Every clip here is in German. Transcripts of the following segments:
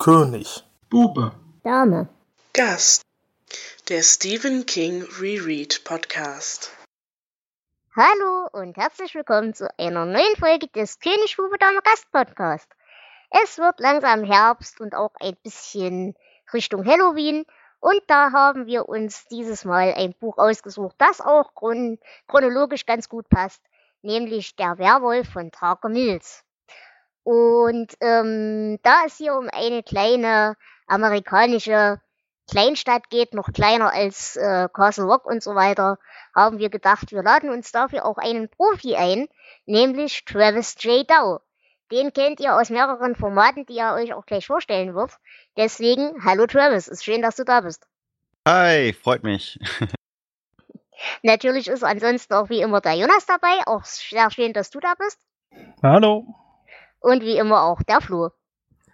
König. Bube. Dame. Gast. Der Stephen King Reread Podcast. Hallo und herzlich willkommen zu einer neuen Folge des König Bube Dame Gast Podcast. Es wird langsam Herbst und auch ein bisschen Richtung Halloween. Und da haben wir uns dieses Mal ein Buch ausgesucht, das auch chron chronologisch ganz gut passt, nämlich Der Werwolf von Trager Mills. Und ähm, da es hier um eine kleine amerikanische Kleinstadt geht, noch kleiner als äh, Castle Rock und so weiter, haben wir gedacht, wir laden uns dafür auch einen Profi ein, nämlich Travis J. Dow. Den kennt ihr aus mehreren Formaten, die er euch auch gleich vorstellen wird. Deswegen, hallo Travis, ist schön, dass du da bist. Hi, freut mich. Natürlich ist ansonsten auch wie immer der Jonas dabei. Auch sehr schön, dass du da bist. Hallo. Und wie immer auch der Flo.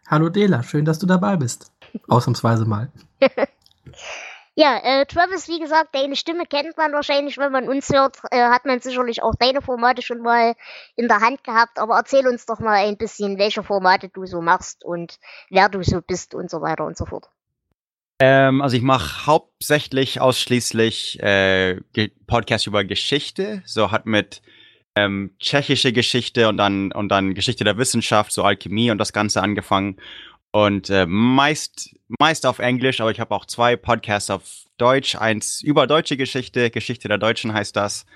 Hallo Dela, schön, dass du dabei bist. Ausnahmsweise mal. ja, äh, Travis, wie gesagt, deine Stimme kennt man wahrscheinlich, wenn man uns hört, äh, hat man sicherlich auch deine Formate schon mal in der Hand gehabt. Aber erzähl uns doch mal ein bisschen, welche Formate du so machst und wer du so bist und so weiter und so fort. Ähm, also ich mache hauptsächlich ausschließlich äh, Podcast über Geschichte. So hat mit ähm, tschechische Geschichte und dann und dann Geschichte der Wissenschaft, so Alchemie und das Ganze angefangen. Und äh, meist meist auf Englisch, aber ich habe auch zwei Podcasts auf Deutsch. Eins über deutsche Geschichte, Geschichte der Deutschen heißt das.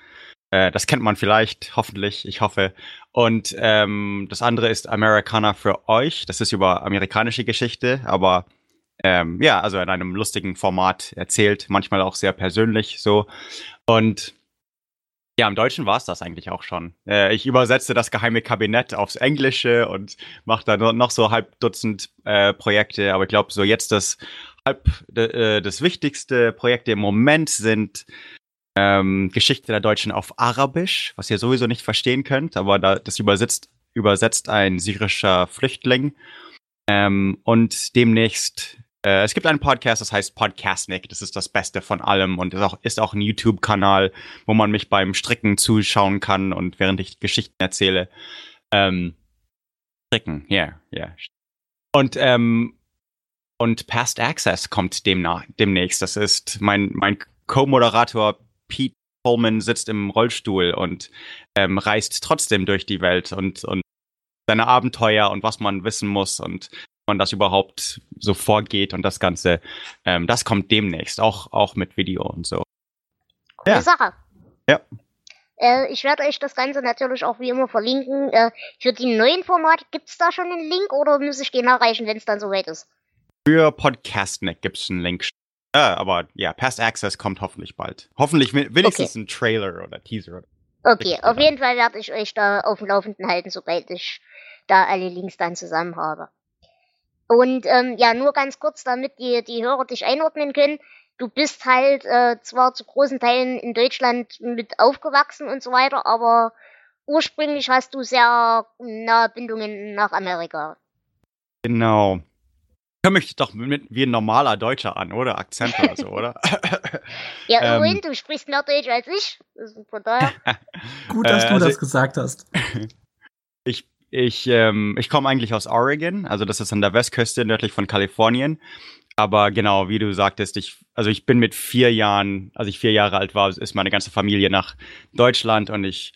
Äh, das kennt man vielleicht, hoffentlich, ich hoffe. Und ähm, das andere ist Americana für euch. Das ist über amerikanische Geschichte, aber ähm, ja, also in einem lustigen Format erzählt, manchmal auch sehr persönlich so. Und ja, im Deutschen war es das eigentlich auch schon. Äh, ich übersetze das geheime Kabinett aufs Englische und mache da noch so halb Dutzend äh, Projekte. Aber ich glaube, so jetzt das halb äh, das wichtigste Projekte im Moment sind ähm, Geschichte der Deutschen auf Arabisch, was ihr sowieso nicht verstehen könnt, aber da, das übersetzt, übersetzt ein syrischer Flüchtling. Ähm, und demnächst äh, es gibt einen Podcast, das heißt Podcastnik. Das ist das Beste von allem und ist auch, ist auch ein YouTube-Kanal, wo man mich beim Stricken zuschauen kann und während ich Geschichten erzähle. Ähm, stricken, ja, yeah, ja. Yeah. Und, ähm, und Past Access kommt demnach, demnächst. Das ist mein, mein Co-Moderator Pete Pullman sitzt im Rollstuhl und ähm, reist trotzdem durch die Welt und, und seine Abenteuer und was man wissen muss und man das überhaupt so vorgeht und das Ganze. Ähm, das kommt demnächst, auch, auch mit Video und so. Coole ja. Sache. Ja. Äh, ich werde euch das Ganze natürlich auch wie immer verlinken. Äh, für die neuen Formate gibt es da schon einen Link oder muss ich den erreichen, wenn es dann soweit ist? Für Podcastnet gibt es einen Link. Ja, aber ja, Past Access kommt hoffentlich bald. Hoffentlich wenigstens okay. ein Trailer oder Teaser. Okay, auf jeden Fall werde ich euch da auf dem Laufenden halten, sobald ich da alle Links dann zusammen habe. Und ähm, ja, nur ganz kurz, damit die, die Hörer dich einordnen können. Du bist halt äh, zwar zu großen Teilen in Deutschland mit aufgewachsen und so weiter, aber ursprünglich hast du sehr nahe Bindungen nach Amerika. Genau. Ich höre mich doch mit, wie ein normaler Deutscher an, oder? Akzent oder so, oder? ja, immerhin, ähm, du sprichst mehr Deutsch als ich. Von daher. Gut, dass äh, du also das gesagt hast. Ich ähm, ich komme eigentlich aus Oregon, also das ist an der Westküste nördlich von Kalifornien. Aber genau, wie du sagtest, ich, also ich bin mit vier Jahren, als ich vier Jahre alt war, ist meine ganze Familie nach Deutschland und ich,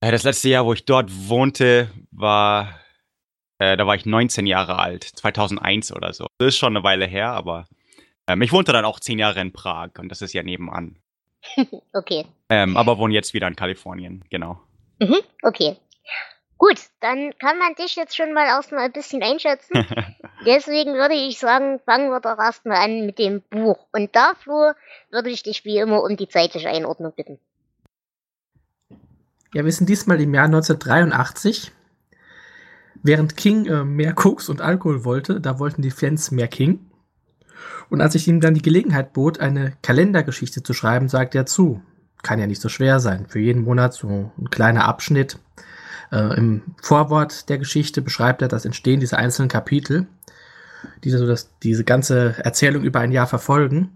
äh, das letzte Jahr, wo ich dort wohnte, war, äh, da war ich 19 Jahre alt, 2001 oder so. Das ist schon eine Weile her, aber ähm, ich wohnte dann auch zehn Jahre in Prag und das ist ja nebenan. okay. Ähm, aber wohne jetzt wieder in Kalifornien, genau. Mhm, okay. Gut, dann kann man dich jetzt schon mal erstmal ein bisschen einschätzen. Deswegen würde ich sagen, fangen wir doch erstmal an mit dem Buch. Und dafür würde ich dich wie immer um die zeitliche Einordnung bitten. Ja, wir sind diesmal im Jahr 1983. Während King äh, mehr Koks und Alkohol wollte, da wollten die Fans mehr King. Und als ich ihm dann die Gelegenheit bot, eine Kalendergeschichte zu schreiben, sagte er zu. Kann ja nicht so schwer sein. Für jeden Monat so ein kleiner Abschnitt äh, Im Vorwort der Geschichte beschreibt er das Entstehen dieser einzelnen Kapitel, die so das, diese ganze Erzählung über ein Jahr verfolgen.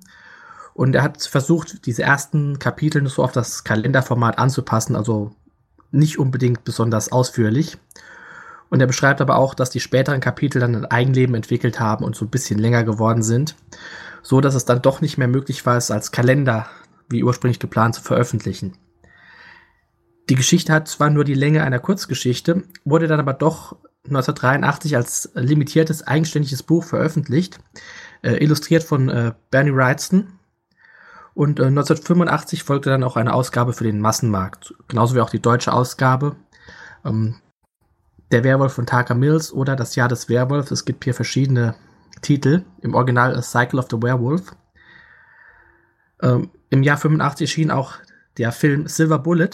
Und er hat versucht, diese ersten Kapitel nur so auf das Kalenderformat anzupassen, also nicht unbedingt besonders ausführlich. Und er beschreibt aber auch, dass die späteren Kapitel dann ein Eigenleben entwickelt haben und so ein bisschen länger geworden sind, so dass es dann doch nicht mehr möglich war, es als Kalender wie ursprünglich geplant zu veröffentlichen. Die Geschichte hat zwar nur die Länge einer Kurzgeschichte, wurde dann aber doch 1983 als limitiertes eigenständiges Buch veröffentlicht, äh, illustriert von äh, Bernie Wrightson. Und äh, 1985 folgte dann auch eine Ausgabe für den Massenmarkt, genauso wie auch die deutsche Ausgabe. Ähm, der Werwolf von Tucker Mills oder Das Jahr des Werwolfs. Es gibt hier verschiedene Titel. Im Original A Cycle of the Werewolf. Ähm, Im Jahr 85 erschien auch der Film Silver Bullet.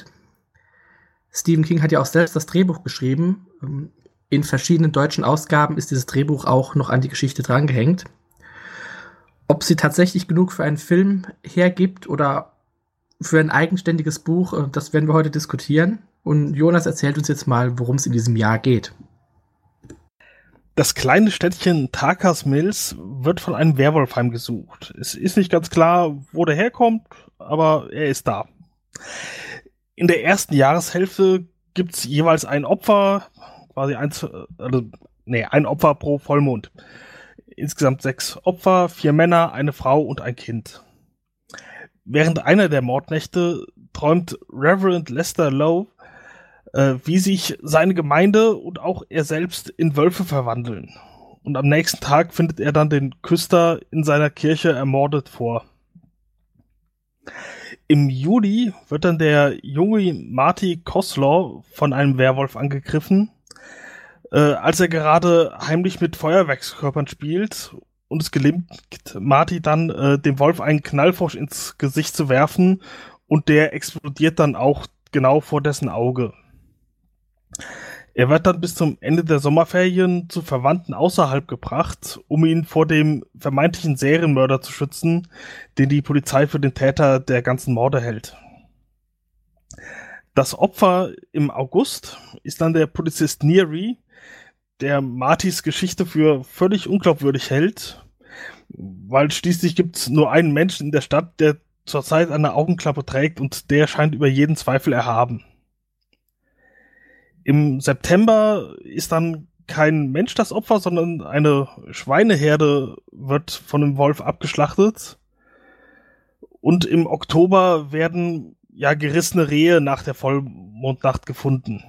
Stephen King hat ja auch selbst das Drehbuch geschrieben. Ähm, in verschiedenen deutschen Ausgaben ist dieses Drehbuch auch noch an die Geschichte drangehängt. Ob sie tatsächlich genug für einen Film hergibt oder für ein eigenständiges Buch, äh, das werden wir heute diskutieren. Und Jonas erzählt uns jetzt mal, worum es in diesem Jahr geht. Das kleine Städtchen Tarkas Mills wird von einem Werwolf heimgesucht. Es ist nicht ganz klar, wo der herkommt, aber er ist da. In der ersten Jahreshälfte gibt es jeweils ein Opfer, quasi eins, also, nee, ein Opfer pro Vollmond. Insgesamt sechs Opfer, vier Männer, eine Frau und ein Kind. Während einer der Mordnächte träumt Reverend Lester Lowe äh, wie sich seine Gemeinde und auch er selbst in Wölfe verwandeln. Und am nächsten Tag findet er dann den Küster in seiner Kirche ermordet vor. Im Juli wird dann der junge Marty Koslaw von einem Werwolf angegriffen, äh, als er gerade heimlich mit Feuerwerkskörpern spielt und es gelingt Marty dann, äh, dem Wolf einen Knallfrosch ins Gesicht zu werfen und der explodiert dann auch genau vor dessen Auge. Er wird dann bis zum Ende der Sommerferien zu Verwandten außerhalb gebracht, um ihn vor dem vermeintlichen Serienmörder zu schützen, den die Polizei für den Täter der ganzen Morde hält. Das Opfer im August ist dann der Polizist Neary, der Martys Geschichte für völlig unglaubwürdig hält, weil schließlich gibt es nur einen Menschen in der Stadt, der zurzeit eine Augenklappe trägt und der scheint über jeden Zweifel erhaben. Im September ist dann kein Mensch das Opfer, sondern eine Schweineherde wird von einem Wolf abgeschlachtet. Und im Oktober werden ja gerissene Rehe nach der Vollmondnacht gefunden.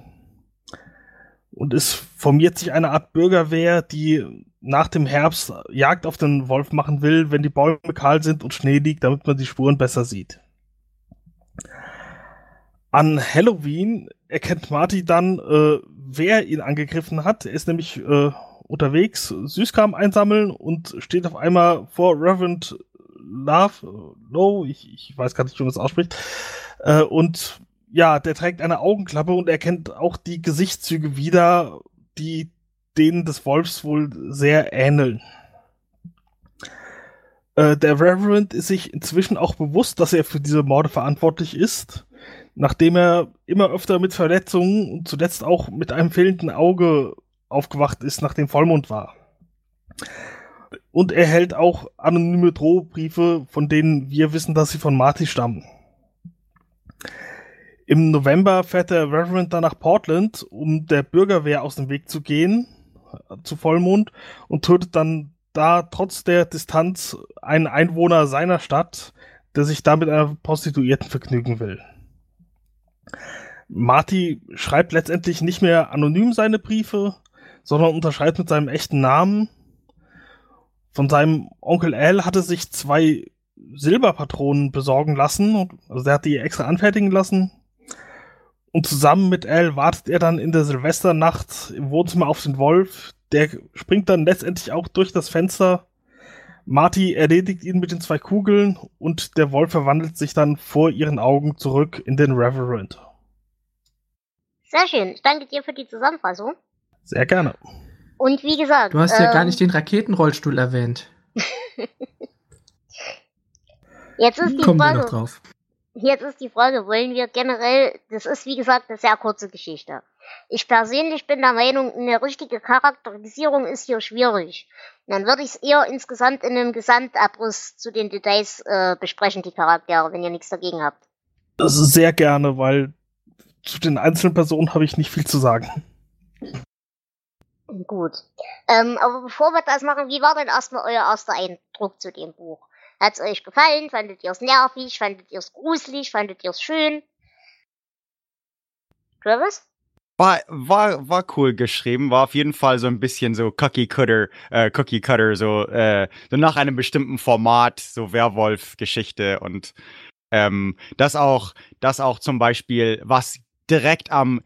Und es formiert sich eine Art Bürgerwehr, die nach dem Herbst Jagd auf den Wolf machen will, wenn die Bäume kahl sind und Schnee liegt, damit man die Spuren besser sieht. An Halloween erkennt Marty dann, äh, wer ihn angegriffen hat. Er ist nämlich äh, unterwegs, Süßkram einsammeln und steht auf einmal vor Reverend Love, Low, ich, ich weiß gar nicht, wie man das ausspricht. Äh, und ja, der trägt eine Augenklappe und erkennt auch die Gesichtszüge wieder, die denen des Wolfs wohl sehr ähneln. Äh, der Reverend ist sich inzwischen auch bewusst, dass er für diese Morde verantwortlich ist nachdem er immer öfter mit Verletzungen und zuletzt auch mit einem fehlenden Auge aufgewacht ist, nachdem Vollmond war. Und er hält auch anonyme Drohbriefe, von denen wir wissen, dass sie von Marty stammen. Im November fährt der Reverend dann nach Portland, um der Bürgerwehr aus dem Weg zu gehen, zu Vollmond, und tötet dann da trotz der Distanz einen Einwohner seiner Stadt, der sich da mit einer Prostituierten vergnügen will. Marty schreibt letztendlich nicht mehr anonym seine Briefe, sondern unterschreibt mit seinem echten Namen. Von seinem Onkel Al hatte sich zwei Silberpatronen besorgen lassen, also er hat die extra anfertigen lassen. Und zusammen mit Al wartet er dann in der Silvesternacht im Wohnzimmer auf den Wolf. Der springt dann letztendlich auch durch das Fenster. Marty erledigt ihn mit den zwei Kugeln und der Wolf verwandelt sich dann vor ihren Augen zurück in den Reverend. Sehr schön. Ich danke dir für die Zusammenfassung. Sehr gerne. Und wie gesagt. Du hast ähm, ja gar nicht den Raketenrollstuhl erwähnt. jetzt ist die Kommen Frage. wir noch drauf. Jetzt ist die Frage, wollen wir generell, das ist wie gesagt eine sehr kurze Geschichte. Ich persönlich bin der Meinung, eine richtige Charakterisierung ist hier schwierig. Und dann würde ich es eher insgesamt in einem Gesamtabriss zu den Details äh, besprechen, die Charaktere, wenn ihr nichts dagegen habt. Ist sehr gerne, weil zu den einzelnen Personen habe ich nicht viel zu sagen. Gut. Ähm, aber bevor wir das machen, wie war denn erstmal euer erster Eindruck zu dem Buch? Hat es euch gefallen? Fandet ihr es nervig? Fandet ihr es gruselig? Fandet ihr es schön? Travis? War, war, war cool geschrieben, war auf jeden Fall so ein bisschen so Cookie Cutter, äh, Cookie Cutter, so, äh, so nach einem bestimmten Format, so Werwolf-Geschichte und ähm, das auch, das auch zum Beispiel, was direkt am,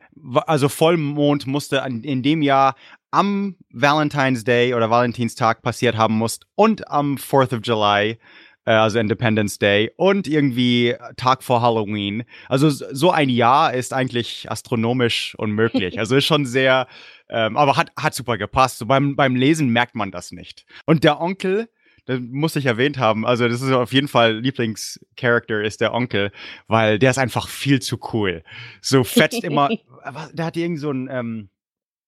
also Vollmond musste in dem Jahr am Valentine's Day oder Valentinstag passiert haben muss und am 4th of July, also Independence Day und irgendwie Tag vor Halloween. Also so ein Jahr ist eigentlich astronomisch unmöglich. Also ist schon sehr, ähm, aber hat, hat super gepasst. So beim, beim Lesen merkt man das nicht. Und der Onkel, das muss ich erwähnt haben. Also, das ist auf jeden Fall Lieblingscharakter ist der Onkel, weil der ist einfach viel zu cool. So fetzt immer. der hat irgend so ein, ähm,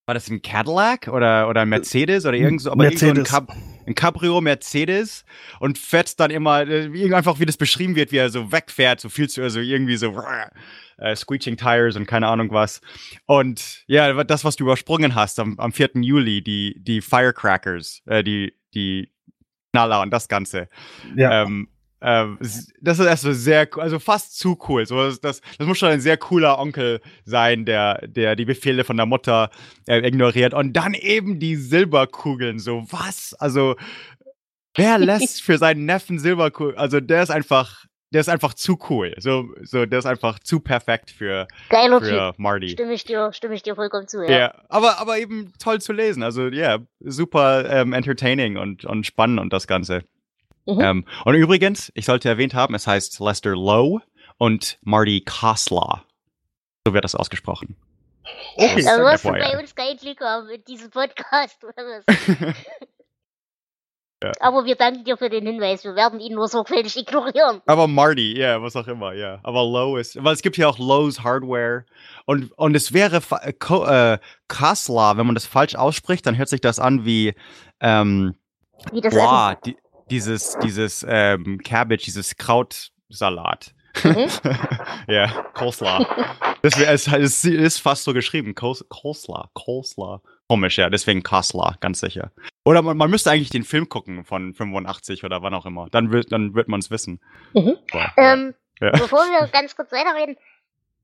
war das ein Cadillac oder, oder ein Mercedes oder irgend so, aber Mercedes. irgend so ein, Cab ein Cabrio Mercedes und fetzt dann immer, äh, einfach wie das beschrieben wird, wie er so wegfährt, so viel zu, also irgendwie so äh, Screeching Tires und keine Ahnung was. Und ja, das, was du übersprungen hast am, am 4. Juli, die, die Firecrackers, äh, die, die Knaller und das Ganze. Ja. Ähm, ähm, das ist erst so sehr, also fast zu cool. So, das, das, das muss schon ein sehr cooler Onkel sein, der, der die Befehle von der Mutter äh, ignoriert. Und dann eben die Silberkugeln. So, was? Also, wer lässt für seinen Neffen Silberkugeln? Also, der ist einfach, der ist einfach zu cool. So, so, der ist einfach zu perfekt für, Geiler für Typ. Marty. Stimme ich dir, stimme ich dir vollkommen zu, Ja, ja. aber, aber eben toll zu lesen. Also ja, super ähm, entertaining und, und spannend und das Ganze. Mhm. Ähm, und übrigens, ich sollte erwähnt haben, es heißt Lester Lowe und Marty Kosla. So wird das ausgesprochen. Okay. Da wirst du bei uns kein Glück haben mit diesem Podcast. oder was? Ja. Aber wir danken dir für den Hinweis. Wir werden ihn nur sorgfältig ignorieren. Aber Marty, ja, was auch immer, ja. Aber Lowe ist, weil es gibt ja auch Lowe's Hardware und, und es wäre äh, Ko- äh, Kosla, wenn man das falsch ausspricht, dann hört sich das an wie, ähm, Wie das Boah, die, dieses, dieses ähm, Cabbage, dieses Krautsalat. Mhm. ja, Coleslaw. Das wär, es, es ist fast so geschrieben. Col- Coleslaw. Coleslaw. Komisch, ja, deswegen Coleslaw, ganz sicher. Oder man, man müsste eigentlich den Film gucken von 85 oder wann auch immer. Dann wird, dann wird man es wissen. Mhm. Boah, Ähm, ja. Bevor wir ganz kurz weiterreden,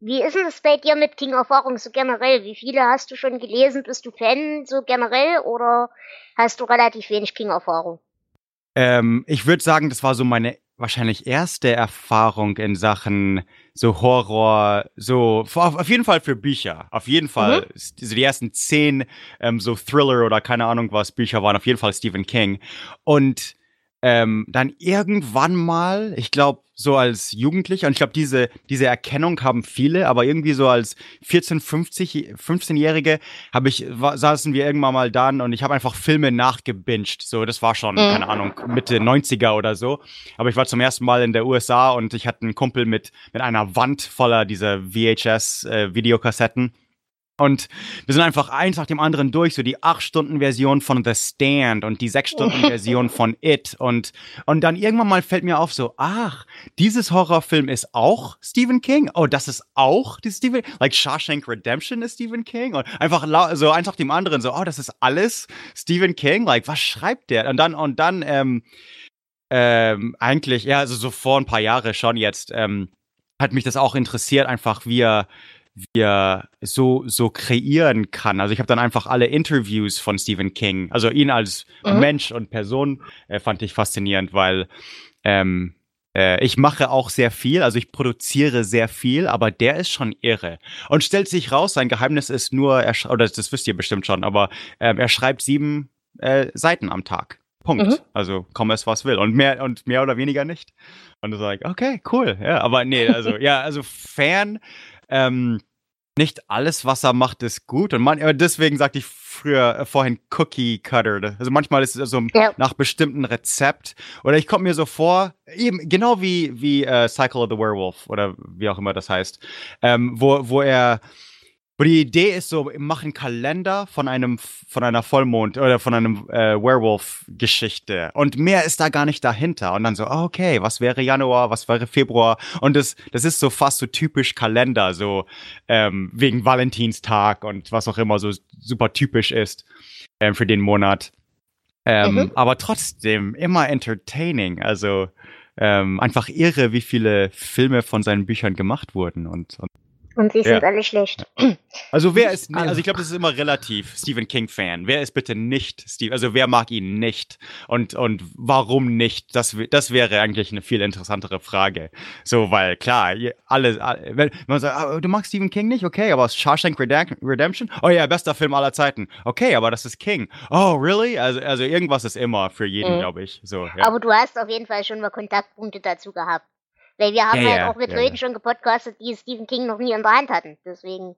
wie ist denn das bei dir mit King-Erfahrung so generell? Wie viele hast du schon gelesen? Bist du Fan so generell oder hast du relativ wenig King-Erfahrung? Ähm, ich würde sagen, das war so meine wahrscheinlich erste Erfahrung in Sachen so Horror, so auf, jeden Fall für Bücher. Auf jeden Fall. Also die ersten zehn ähm, so Thriller oder keine Ahnung was Bücher waren auf jeden Fall Stephen King. Und ähm, dann irgendwann mal, ich glaube, so als Jugendlicher, und ich glaube, diese, diese Erkennung haben viele, aber irgendwie so als 14, 50, 15-Jährige habe ich, wa- saßen wir irgendwann mal dann und ich habe einfach Filme nachgebinged. So, das war schon, Mhm. keine Ahnung, Mitte 90er oder so. Aber ich war zum ersten Mal in der USA und ich hatte einen Kumpel mit, mit einer Wand voller dieser VHS-Videokassetten. Und wir sind einfach eins nach dem anderen durch, so die 8-Stunden-Version von The Stand und die 6-Stunden-Version von It. Und, und dann irgendwann mal fällt mir auf, so, ach, dieses Horrorfilm ist auch Stephen King? Oh, das ist auch die Stephen, like Shawshank Redemption ist Stephen King? Und einfach so eins nach dem anderen, so, oh, das ist alles Stephen King? Like, was schreibt der? Und dann, und dann, ähm, ähm, eigentlich, ja, also so vor ein paar Jahre schon jetzt, ähm, hat mich das auch interessiert, einfach wie er, wie er so, so kreieren kann. Also ich habe dann einfach alle Interviews von Stephen King, also ihn als Mhm. Mensch und Person äh, fand ich faszinierend, weil ähm, äh, ich mache auch sehr viel, also ich produziere sehr viel, aber der ist schon irre. Und stellt sich raus, sein Geheimnis ist nur, er, oder das wisst ihr bestimmt schon, aber ähm, er schreibt sieben äh, Seiten am Tag. Punkt. Mhm. Also komme es was will. Und mehr und mehr oder weniger nicht. Und du sagst, okay, cool. Ja, aber nee, also, ja, also Fan, ähm, nicht alles, was er macht, ist gut. Und man, aber deswegen sagte ich früher äh, vorhin Cookie Cutter. Also manchmal ist es so Ja. nach bestimmten Rezept. Oder ich komme mir so vor, eben genau wie, wie äh, Cycle of the Werewolf oder wie auch immer das heißt, ähm, wo, wo er wo die Idee ist so, mach einen Kalender von einem, von einer Vollmond oder von einem äh, Werewolf-Geschichte. Und mehr ist da gar nicht dahinter. Und dann so, ah, okay, was wäre Januar, was wäre Februar? Und das, das ist so fast so typisch Kalender, so ähm, wegen Valentinstag und was auch immer, so super typisch ist ähm, für den Monat. Ähm, Mhm. Aber trotzdem immer entertaining. Also ähm, einfach irre, wie viele Filme von seinen Büchern gemacht wurden. Und, und Und sie sind Ja. alle schlecht. also wer ist, also ich glaube, das ist immer relativ Stephen King Fan. Wer ist bitte nicht Steve, also wer mag ihn nicht und und warum nicht? Das das wäre eigentlich eine viel interessantere Frage. So, weil klar, alle, alle wenn man sagt, ah, du magst Stephen King nicht, okay, aber Shawshank Redemp- Redemption, oh ja, bester Film aller Zeiten. Okay, aber das ist King. Oh, really? Also also irgendwas ist immer für jeden, Mhm. glaube ich. So, ja. Aber du hast auf jeden Fall schon mal Kontaktpunkte dazu gehabt. Weil wir haben Ja, halt ja, auch mit ja, Leuten schon gepodcastet, die Stephen King noch nie in der Hand hatten. Deswegen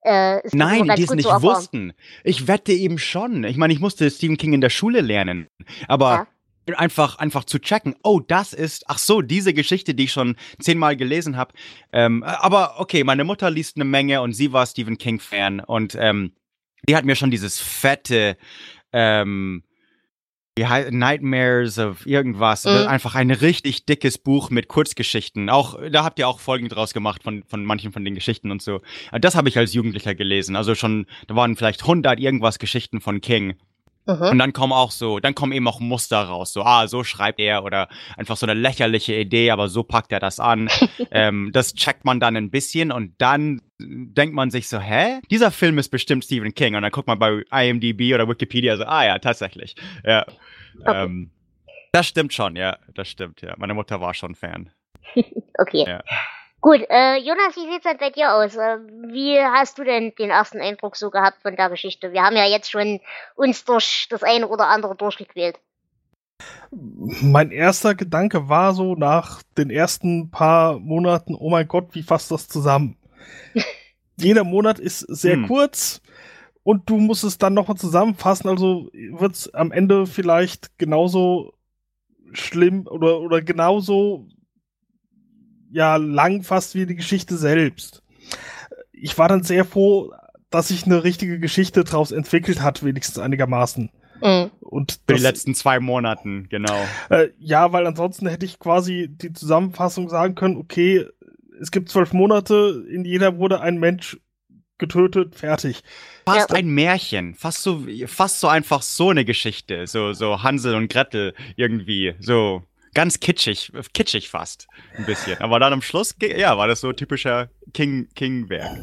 äh, Nein, die es nicht wussten. Ich wette eben schon. Ich meine, ich musste Stephen King in der Schule lernen. Aber einfach, einfach zu checken, oh, das ist, ach so, diese Geschichte, die ich schon zehnmal gelesen habe. Ähm, aber okay, meine Mutter liest eine Menge und sie war Stephen King-Fan und ähm, die hat mir schon dieses fette, ähm, wie Nightmares of irgendwas. Mhm. Einfach ein richtig dickes Buch mit Kurzgeschichten. Auch, da habt ihr auch Folgen draus gemacht von, von manchen von den Geschichten und so. Das habe ich als Jugendlicher gelesen. Also schon, da waren vielleicht 100 irgendwas Geschichten von King. Mhm. Und dann kommen auch so, dann kommen eben auch Muster raus. So, ah, so schreibt er oder einfach so eine lächerliche Idee, aber so packt er das an. ähm, das checkt man dann ein bisschen und dann denkt man sich so, hä? Dieser Film ist bestimmt Stephen King. Und dann guckt man bei IMDb oder Wikipedia so, ah ja, tatsächlich. Ja. Okay. Ähm, das stimmt schon, ja, das stimmt, ja. Meine Mutter war schon Fan. Okay. Ja. Gut, äh, Jonas, wie sieht's denn bei dir aus? Äh, wie hast du denn den ersten Eindruck so gehabt von der Geschichte? Wir haben ja jetzt schon uns durch das eine oder andere durchgequält. Mein erster Gedanke war so nach den ersten paar Monaten, oh mein Gott, wie fasst das zusammen? Jeder Monat ist sehr Hm. kurz und du musst es dann nochmal zusammenfassen, also wird es am Ende vielleicht genauso schlimm oder, oder genauso ja lang fast wie die Geschichte selbst. Ich war dann sehr froh, dass sich eine richtige Geschichte daraus entwickelt hat, wenigstens einigermaßen. Mhm. Und Für die das- letzten zwei Monaten, genau. äh, ja, weil ansonsten hätte ich quasi die Zusammenfassung sagen können, okay, es gibt zwölf Monate, in jeder wurde ein Mensch getötet, fertig. Fast Ja. ein Märchen, fast so, fast so einfach so eine Geschichte, so, so Hansel und Gretel irgendwie, so ganz kitschig, kitschig fast, ein bisschen. Aber dann am Schluss, ja, war das so typischer King, King-Werk.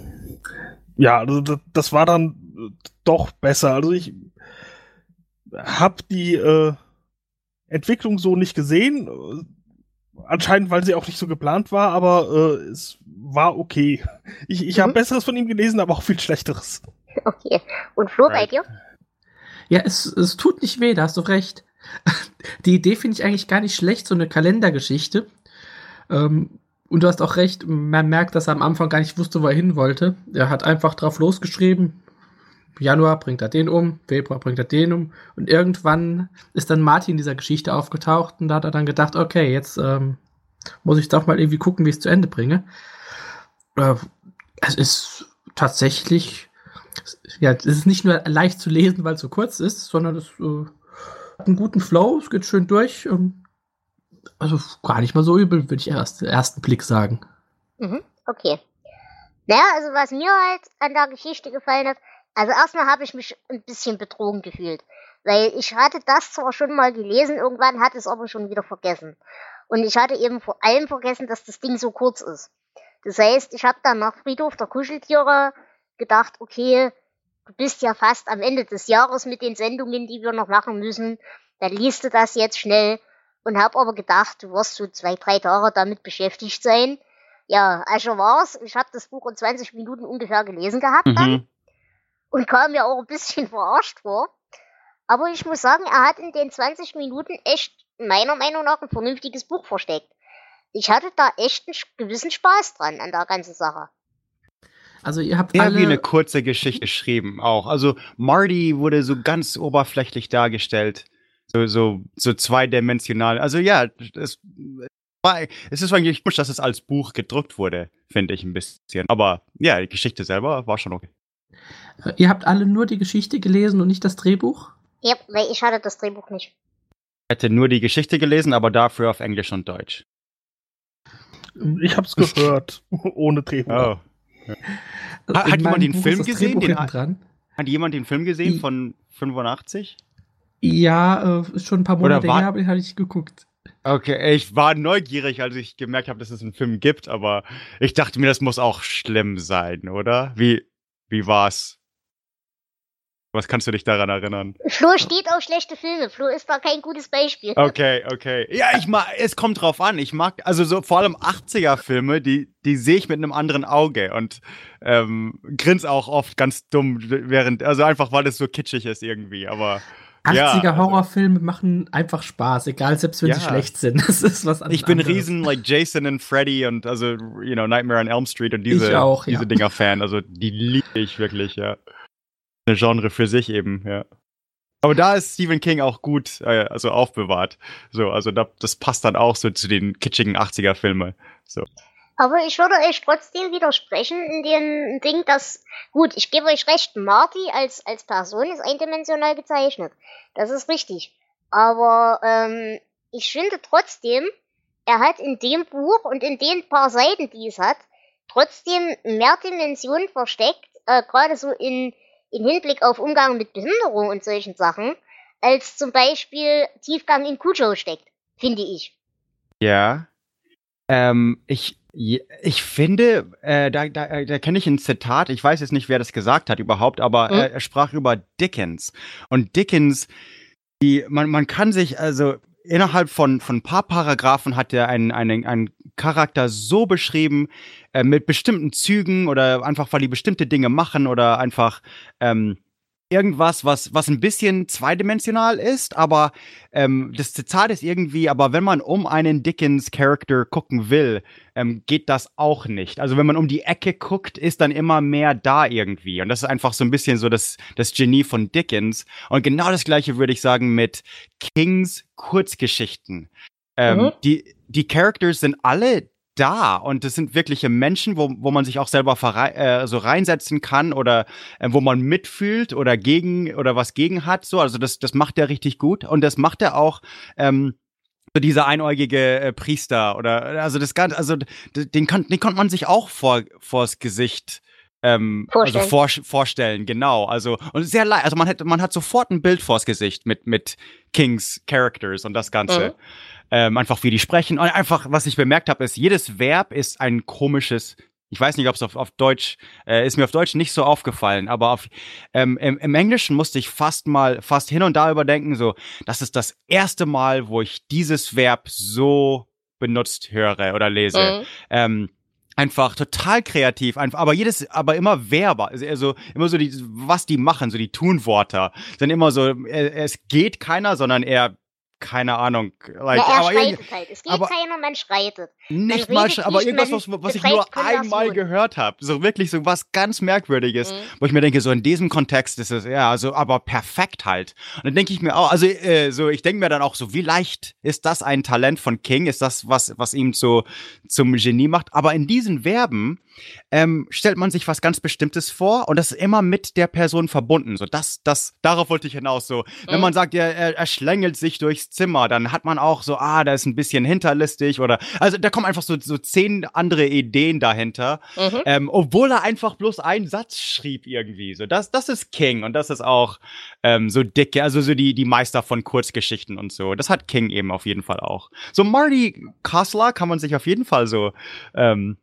Ja, also das, war dann äh, doch besser. Also ich hab die äh, Entwicklung so nicht gesehen. äh, Anscheinend, weil sie auch nicht so geplant war, aber äh, es war okay. Ich, ich habe Mhm. Besseres von ihm gelesen, aber auch viel Schlechteres. Okay. Und Flo, bei Right. dir? Ja, es, es tut nicht weh, da hast du recht. Die Idee finde ich eigentlich gar nicht schlecht, so eine Kalendergeschichte. Ähm, und du hast auch recht, man merkt, dass er am Anfang gar nicht wusste, wo er hin wollte. Er hat einfach drauf losgeschrieben. Januar bringt er den um, Februar bringt er den um. Und irgendwann ist dann Martin in dieser Geschichte aufgetaucht und da hat er dann gedacht, okay, jetzt ähm, muss ich doch mal irgendwie gucken, wie ich es zu Ende bringe. Äh, es ist tatsächlich ja, es ist nicht nur leicht zu lesen, weil es so kurz ist, sondern es äh, einen guten Flow, es geht schön durch. Also gar nicht mal so übel, würde ich erst ersten Blick sagen. Mhm. Okay. Naja, also was mir halt an der Geschichte gefallen hat, also erstmal habe ich mich ein bisschen betrogen gefühlt. Weil ich hatte das zwar schon mal gelesen, irgendwann hatte es aber schon wieder vergessen. Und ich hatte eben vor allem vergessen, dass das Ding so kurz ist. Das heißt, ich habe dann nach Friedhof der Kuscheltiere gedacht, okay, du bist ja fast am Ende des Jahres mit den Sendungen, die wir noch machen müssen. Dann liest du das jetzt schnell und habe aber gedacht, du wirst so zwei, drei Tage damit beschäftigt sein. Ja, also war's. Ich habe das Buch in 20 Minuten ungefähr gelesen gehabt dann Mhm. und kam mir auch ein bisschen verarscht vor. Aber ich muss sagen, er hat in den 20 Minuten echt meiner Meinung nach ein vernünftiges Buch versteckt. Ich hatte da echt einen gewissen Spaß dran an der ganzen Sache. Also ihr habt Eher alle wie eine kurze Geschichte geschrieben auch. Also Marty wurde so ganz oberflächlich dargestellt. So, so, so zweidimensional. Also ja, es, war, es ist eigentlich gut, dass es als Buch gedruckt wurde, finde ich ein bisschen. Aber ja, die Geschichte selber war schon okay. äh, ihr habt alle nur die Geschichte gelesen und nicht das Drehbuch? Ja, weil ich hatte das Drehbuch nicht. Ich hätte nur die Geschichte gelesen, aber dafür auf Englisch und Deutsch. Ich hab's gehört, ohne Drehbuch. Oh. Hat in jemand den Buch Film gesehen, den dran. Hat jemand den Film gesehen von 85? Ja, äh, ist schon ein paar Monate her, aber den hatte ich geguckt. Okay, ich war neugierig, als ich gemerkt habe, dass es einen Film gibt, aber ich dachte mir, das muss auch schlimm sein, oder? Wie, wie war's? Was kannst du dich daran erinnern? Flo steht auf schlechte Filme. Flo ist da kein gutes Beispiel. Okay, okay. Ja, ich mag, es kommt drauf an. Ich mag, also so vor allem 80er-Filme, die, die sehe ich mit einem anderen Auge und ähm, grins auch oft ganz dumm, während, also einfach, weil es so kitschig ist irgendwie, aber. Ja, 80er also- Horrorfilme machen einfach Spaß, egal, selbst wenn sie Ja. schlecht sind. Das ist was Ich bin anderes. riesen like Jason und Freddy und also you know Nightmare on Elm Street und diese auch, ja. diese Dinger Fan, also die liebe ich wirklich, ja. Eine Genre für sich eben, ja. Aber da ist Stephen King auch gut äh, also aufbewahrt. So, also da, das passt dann auch so zu den kitschigen 80er Filmen. Aber ich würde euch trotzdem widersprechen in dem Ding, dass, gut, ich gebe euch recht, Marty als, als Person ist eindimensional gezeichnet. Das ist richtig. Aber ähm, ich finde trotzdem, er hat in dem Buch und in den paar Seiten, die es hat, trotzdem mehr Dimensionen versteckt, äh, gerade so in, in Hinblick auf Umgang mit Behinderung und solchen Sachen, als zum Beispiel Tiefgang in Cujo steckt, finde ich. Ja. Ähm, ich, ich finde, äh, da, da, äh, da kenne ich ein Zitat, ich weiß jetzt nicht, wer das gesagt hat überhaupt, aber Hm? äh, er sprach über Dickens. Und Dickens, die, man, man kann sich, also innerhalb von, von ein paar Paragraphen hat er einen, einen, einen Charakter so beschrieben, äh, mit bestimmten Zügen oder einfach, weil die bestimmte Dinge machen oder einfach ähm, irgendwas, was, was ein bisschen zweidimensional ist, aber ähm, das Zitat ist irgendwie, aber wenn man um einen Dickens-Charakter gucken will, ähm, geht das auch nicht. Also wenn man um die Ecke guckt, ist dann immer mehr da irgendwie. Und das ist einfach so ein bisschen so das, das Genie von Dickens. Und genau das gleiche würde ich sagen mit Kings Kurzgeschichten. Ähm, Mhm. die, die Characters sind alle da und das sind wirkliche Menschen, wo, wo man sich auch selber verrei äh, so reinsetzen kann oder äh, wo man mitfühlt oder gegen oder was gegen hat. So, also das, das macht er richtig gut und das macht er auch. Ähm, so dieser einäugige äh, Priester oder also das ganze, also den, kann, den konnte man sich auch vor vors Gesicht ähm, Vorstellen. also vor, vorstellen, genau. Also und sehr leicht, also man hat man hat sofort ein Bild vors Gesicht mit mit Kings Characters und das Ganze. Mhm. Ähm, einfach wie die sprechen und einfach was ich bemerkt habe ist jedes Verb ist ein komisches ich weiß nicht, ob es auf, auf Deutsch, äh, ist mir auf Deutsch nicht so aufgefallen, aber auf, ähm, im, im Englischen musste ich fast mal, fast hin und da überdenken, so, das ist das erste Mal, wo ich dieses Verb so benutzt höre oder lese. Mhm. Ähm, einfach total kreativ, einfach, aber jedes, aber immer Verba, also also immer so die, was die machen, so die Tunwörter, sind immer so, äh, es geht keiner, sondern eher, keine Ahnung, like, ja, er aber schreitet halt. Es geht aber- keiner, man schreitet. nicht Man mal, aber irgendwas, was, was ich nur einmal gehört habe. So wirklich so was ganz Merkwürdiges, Mhm. wo ich mir denke, so in diesem Kontext ist es, ja, also aber perfekt halt. Und dann denke ich mir auch, also äh, so, ich denke mir dann auch so, wie leicht ist das ein Talent von King? Ist das was, was ihm so zum Genie macht? Aber in diesen Verben ähm, stellt man sich was ganz Bestimmtes vor und das ist immer mit der Person verbunden. So, das, das, darauf wollte ich hinaus. So, wenn man sagt, er, er, er schlängelt sich durchs Zimmer, dann hat man auch so, ah, da ist ein bisschen hinterlistig oder, also da kommen einfach so, so zehn andere Ideen dahinter, Mhm. ähm, obwohl er einfach bloß einen Satz schrieb irgendwie. So, das, das ist King und das ist auch ähm, so dicke, also so die, die Meister von Kurzgeschichten und so. Das hat King eben auf jeden Fall auch. So Marty Kostler kann man sich auf jeden Fall so ähm,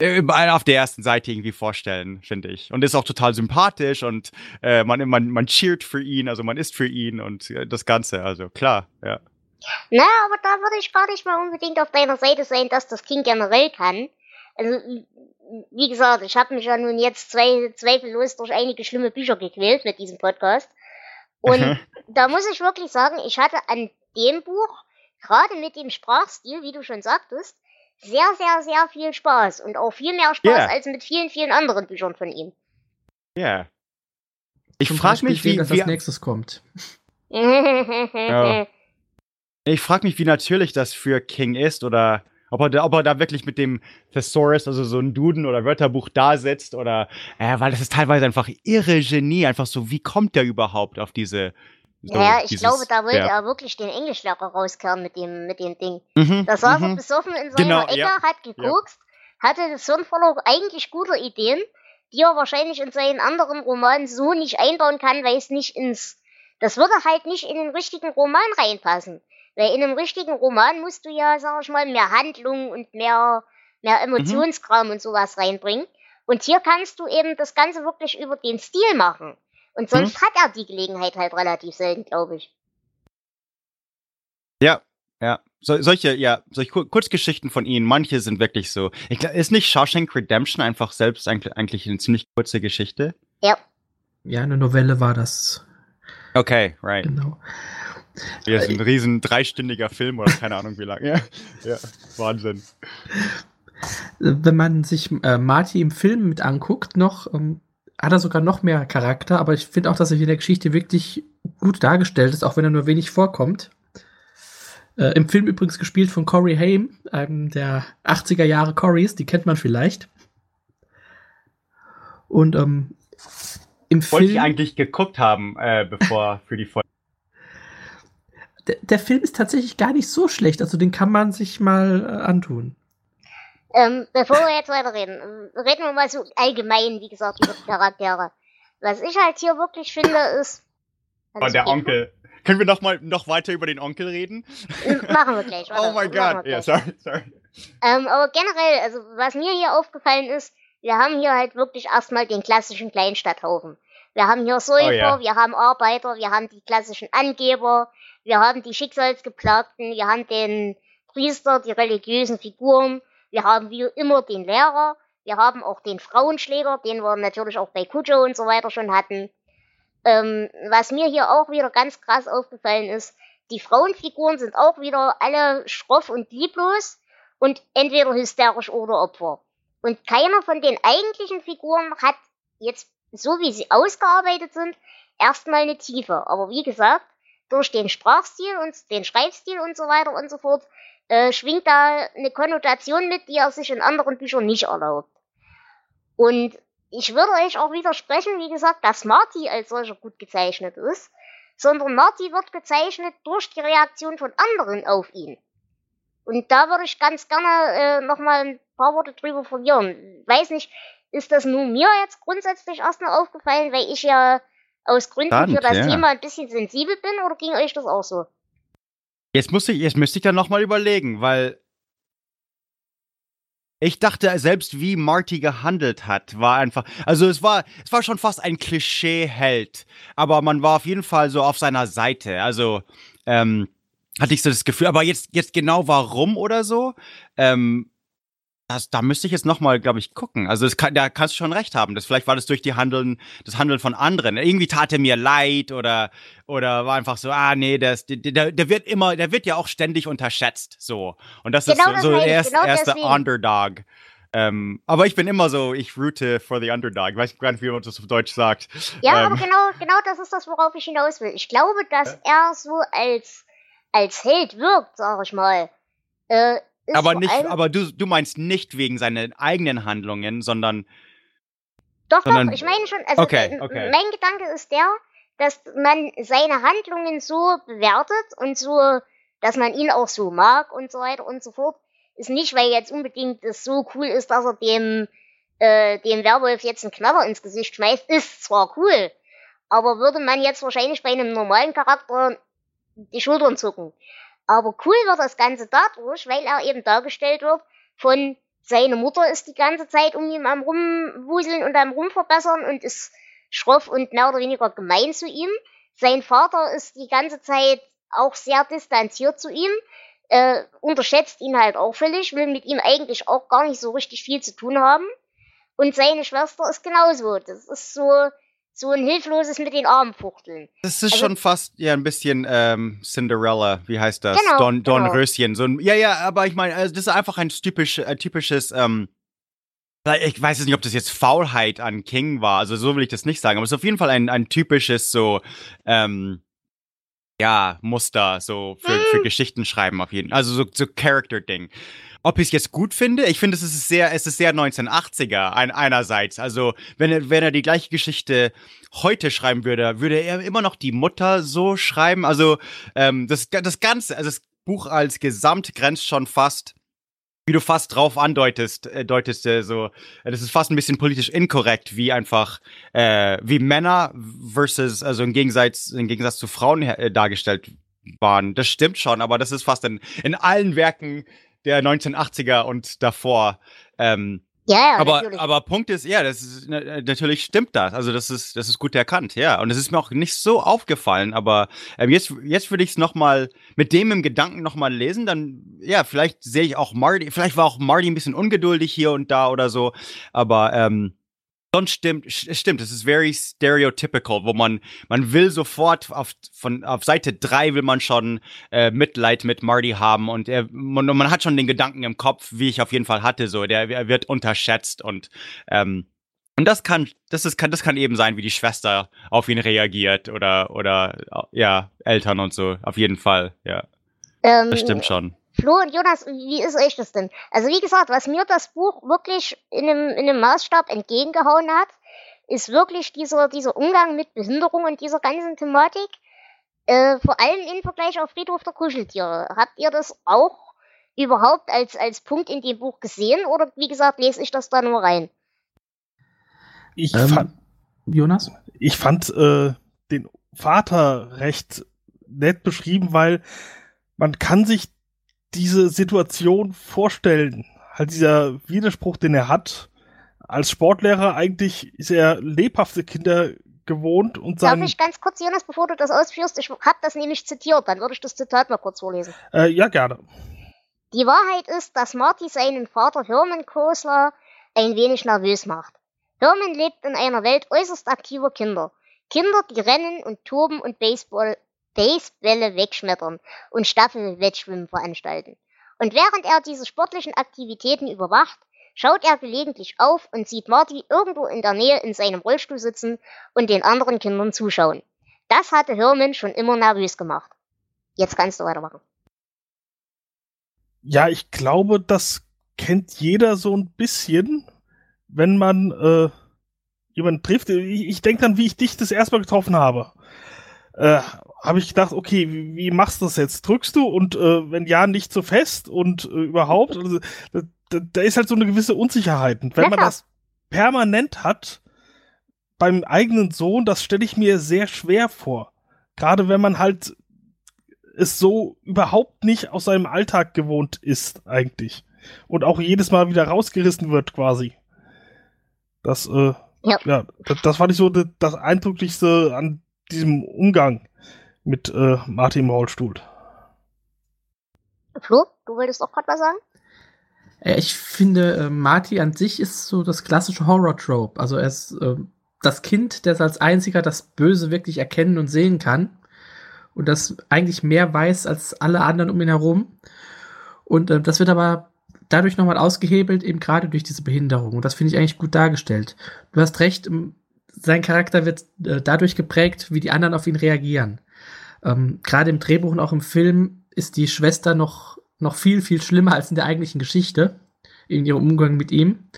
äh, auf der ersten Seite irgendwie vorstellen, finde ich. Und ist auch total sympathisch und äh, man, man, man cheert für ihn, also man ist für ihn und äh, das Ganze, also klar, ja. Na, aber da würde ich gar nicht mal unbedingt auf deiner Seite sein, dass das King generell kann. Also, wie gesagt, ich habe mich ja nun jetzt zwei, zweifellos durch einige schlimme Bücher gequält mit diesem Podcast. Und da muss ich wirklich sagen, ich hatte an dem Buch, gerade mit dem Sprachstil, wie du schon sagtest, sehr, sehr, sehr viel Spaß. Und auch viel mehr Spaß Ja. als mit vielen, vielen anderen Büchern von ihm. Ja. Ich Zum frage mich, wie, wie als nächstes kommt. Ja. ich frage mich, wie natürlich das für King ist oder ob er, da, ob er da wirklich mit dem Thesaurus, also so ein Duden oder Wörterbuch da sitzt oder, äh, weil das ist teilweise einfach irre Genie, einfach so, wie kommt der überhaupt auf diese, so, ja, ich glaube, da wollte Verb? er wirklich den Englischlehrer rauskehren mit dem, mit dem Ding. Mhm, Da saß er mhm. besoffen in seiner Genau, Ecke, ja. hat geguckt, hatte das Hirn voller eigentlich guter Ideen, die er wahrscheinlich in seinen anderen Romanen so nicht einbauen kann, weil es nicht ins, das würde halt nicht in den richtigen Roman reinpassen. Weil in einem richtigen Roman musst du ja, sag ich mal, mehr Handlung und mehr, mehr Emotionskram mhm. und sowas reinbringen. Und hier kannst du eben das Ganze wirklich über den Stil machen. Und sonst mhm. hat er die Gelegenheit halt relativ selten, glaube ich. Ja, ja. So, solche, ja, solche Kurzgeschichten von ihnen, manche sind wirklich so. Ich glaub, ist nicht Shawshank Redemption einfach selbst eigentlich, eigentlich eine ziemlich kurze Geschichte? Ja. Ja, eine Novelle war das. Okay, right. Genau. Ja, ist ein riesen dreistündiger Film oder keine Ahnung wie lang. Ja, ja Wahnsinn. Wenn man sich äh, Marty im Film mit anguckt, noch ähm, hat er sogar noch mehr Charakter, aber ich finde auch, dass er in der Geschichte wirklich gut dargestellt ist, auch wenn er nur wenig vorkommt. Äh, Im Film übrigens gespielt von Corey Haim, einem der 80er Jahre Corys, die kennt man vielleicht. Und ähm, im Wollte Film. ich eigentlich geguckt haben, äh, bevor für die Folge. Der, der, Film ist tatsächlich gar nicht so schlecht, also den kann man sich mal äh, antun. Ähm, bevor wir jetzt weiterreden, reden wir mal so allgemein, wie gesagt, über Charaktere. Was ich halt hier wirklich finde, ist. Oh, der Onkel. Können wir noch mal noch weiter über den Onkel reden? Machen wir gleich. Warte, oh mein Gott. Ja, sorry, sorry. Ähm, aber generell, also was mir hier aufgefallen ist, wir haben hier halt wirklich erstmal den klassischen Kleinstadthaufen. Wir haben hier Säufer, oh, yeah. wir haben Arbeiter, wir haben die klassischen Angeber, wir haben die Schicksalsgeplagten, wir haben den Priester, die religiösen Figuren, wir haben wie immer den Lehrer, wir haben auch den Frauenschläger, den wir natürlich auch bei Kujo und so weiter schon hatten. Ähm, was mir hier auch wieder ganz krass aufgefallen ist, die Frauenfiguren sind auch wieder alle schroff und lieblos und entweder hysterisch oder Opfer. Und keiner von den eigentlichen Figuren hat jetzt, so wie sie ausgearbeitet sind, erstmal eine Tiefe. Aber wie gesagt, durch den Sprachstil und den Schreibstil und so weiter und so fort, äh, schwingt da eine Konnotation mit, die er sich in anderen Büchern nicht erlaubt. Und ich würde euch auch widersprechen, wie gesagt, dass Marty als solcher gut gezeichnet ist, sondern Marty wird gezeichnet durch die Reaktion von anderen auf ihn. Und da würde ich ganz gerne äh, nochmal ein paar Worte drüber verlieren. Weiß nicht, ist das nur mir jetzt grundsätzlich erstmal aufgefallen, weil ich ja aus Gründen Spannend, für das ja. Thema ein bisschen sensibel bin, oder ging euch das auch so? Jetzt, muss ich, jetzt müsste ich dann nochmal überlegen, weil ich dachte, selbst wie Marty gehandelt hat, war einfach, also es war, es war schon fast ein Klischee-Held, aber man war auf jeden Fall so auf seiner Seite. Also ähm, hatte ich so das Gefühl, aber jetzt, jetzt genau warum oder so, ähm, das, da müsste ich jetzt nochmal, glaube ich, gucken. Also das kann, da kannst du schon recht haben. Das, vielleicht war das durch die Handeln, das Handeln von anderen. Irgendwie tat er mir leid oder, oder war einfach so, ah nee, der, der, der wird immer, der wird ja auch ständig unterschätzt. So. Und das genau ist so, so er ist, genau er ist der Underdog. Ähm, aber ich bin immer so, ich route for the underdog. Ich weiß gar nicht, wie man das auf Deutsch sagt. Ja, ähm. aber genau, genau das ist das, worauf ich hinaus will. Ich glaube, dass er so als, als Held wirkt, sag ich mal. Äh, aber nicht, aber du, du meinst nicht wegen seinen eigenen Handlungen, sondern. Doch, sondern, doch, ich meine schon, also okay, äh, okay. mein Gedanke ist der, dass man seine Handlungen so bewertet und so, dass man ihn auch so mag und so weiter und so fort. Ist nicht, weil jetzt unbedingt es so cool ist, dass er dem, äh, dem Werwolf jetzt einen Knaller ins Gesicht schmeißt, ist zwar cool, aber würde man jetzt wahrscheinlich bei einem normalen Charakter die Schultern zucken. Aber cool wird das Ganze dadurch, weil er eben dargestellt wird von seine Mutter ist die ganze Zeit um ihn am Rumwuseln und am Rumverbessern und ist schroff und mehr oder weniger gemein zu ihm. Sein Vater ist die ganze Zeit auch sehr distanziert zu ihm, äh, unterschätzt ihn halt auch völlig, will mit ihm eigentlich auch gar nicht so richtig viel zu tun haben. Und seine Schwester ist genauso. Das ist so, so ein hilfloses mit den Armen fuchteln. Das ist also, schon fast ja ein bisschen ähm, Cinderella, wie heißt das? Genau, Don, Don genau. Röschen. So ein, ja, ja, aber ich meine, also das ist einfach ein typisch, äh, typisches, ähm, ich weiß jetzt nicht, ob das jetzt Faulheit an King war, also so will ich das nicht sagen, aber es ist auf jeden Fall ein, ein typisches so, ähm, ja, Muster so für, hm. für Geschichten schreiben auf jeden Fall. Also so, so Character-Ding. Ob ich es jetzt gut finde, ich finde, es ist sehr, es ist sehr 1980er ein, einerseits. Also wenn er, wenn er die gleiche Geschichte heute schreiben würde, würde er immer noch die Mutter so schreiben. Also ähm, das, das Ganze, also das Buch als Gesamt grenzt schon fast wie du fast drauf andeutest, äh, deutest, äh, so, das ist fast ein bisschen politisch inkorrekt, wie einfach, äh, wie Männer versus, also im Gegensatz, im Gegensatz zu Frauen äh, dargestellt waren. Das stimmt schon, aber das ist fast in, in allen Werken der 1980er und davor. Ähm, Ja, aber, natürlich. aber Punkt ist, ja, das ist na- natürlich stimmt das. Also das ist das ist gut erkannt, ja. Und es ist mir auch nicht so aufgefallen, aber ähm, jetzt jetzt würde ich es noch mal mit dem im Gedanken noch mal lesen, dann ja, vielleicht sehe ich auch Marty, vielleicht war auch Marty ein bisschen ungeduldig hier und da oder so, aber ähm, sonst stimmt stimmt, es ist very stereotypical, wo man man will sofort auf von auf Seite drei will man schon äh, Mitleid mit Marty haben und er man, man hat schon den Gedanken im Kopf, wie ich auf jeden Fall hatte, so der er wird unterschätzt und ähm, und das kann das ist kann das kann eben sein, wie die Schwester auf ihn reagiert oder oder ja Eltern und so auf jeden Fall ja. Ähm, das stimmt schon Flo und Jonas, wie ist euch das denn? Also wie gesagt, was mir das Buch wirklich in einem, in einem Maßstab entgegengehauen hat, ist wirklich dieser, dieser Umgang mit Behinderung und dieser ganzen Thematik. Äh, vor allem im Vergleich auf Friedhof der Kuscheltiere. Habt ihr das auch überhaupt als, als Punkt in dem Buch gesehen oder wie gesagt, lese ich das da nur rein? Ich Ähm, fand, Jonas? ich fand äh, den Vater recht nett beschrieben, weil man kann sich diese Situation vorstellen. Halt dieser Widerspruch, den er hat. Als Sportlehrer eigentlich ist er lebhafte Kinder gewohnt und Darf sein. ich ganz kurz, Jonas, bevor du das ausführst? Ich habe das nämlich zitiert, dann würde ich das Zitat mal kurz vorlesen. Äh, ja, gerne. Die Wahrheit ist, dass Marty seinen Vater Herman Kosler ein wenig nervös macht. Herman lebt in einer Welt äußerst aktiver Kinder. Kinder, die rennen und toben und Baseball, Basebälle wegschmettern und Staffelwettschwimmen veranstalten. Und während er diese sportlichen Aktivitäten überwacht, schaut er gelegentlich auf und sieht Marty irgendwo in der Nähe in seinem Rollstuhl sitzen und den anderen Kindern zuschauen. Das hatte Herman schon immer nervös gemacht. Jetzt kannst du weitermachen. Ja, ich glaube, das kennt jeder so ein bisschen, wenn man äh, jemanden trifft. Ich, ich denke dann, wie ich dich das erste Mal getroffen habe. Äh, habe ich gedacht, okay, wie, wie machst du das jetzt? Drückst du und äh, wenn ja, nicht so fest und äh, überhaupt? Also, da, da, ist halt so eine gewisse Unsicherheit. Und wenn man Ja. das permanent hat, beim eigenen Sohn, das stelle ich mir sehr schwer vor. Gerade wenn man halt es so überhaupt nicht aus seinem Alltag gewohnt ist, eigentlich. Und auch jedes Mal wieder rausgerissen wird, quasi. Das, äh, Ja. ja, das, das fand ich so das, das Eindrücklichste an diesem Umgang mit äh, Martin im Rollstuhl. Flo, du wolltest auch gerade was sagen? Äh, Ich finde, äh, Marty an sich ist so das klassische Horror-Trope. Also er ist äh, das Kind, das als einziger das Böse wirklich erkennen und sehen kann. Und das eigentlich mehr weiß als alle anderen um ihn herum. Und äh, das wird aber dadurch nochmal ausgehebelt, eben gerade durch diese Behinderung. Und das finde ich eigentlich gut dargestellt. Du hast recht, sein Charakter wird äh, dadurch geprägt, wie die anderen auf ihn reagieren. Ähm, gerade im Drehbuch und auch im Film ist die Schwester noch, noch viel, viel schlimmer als in der eigentlichen Geschichte, in ihrem Umgang mit ihm.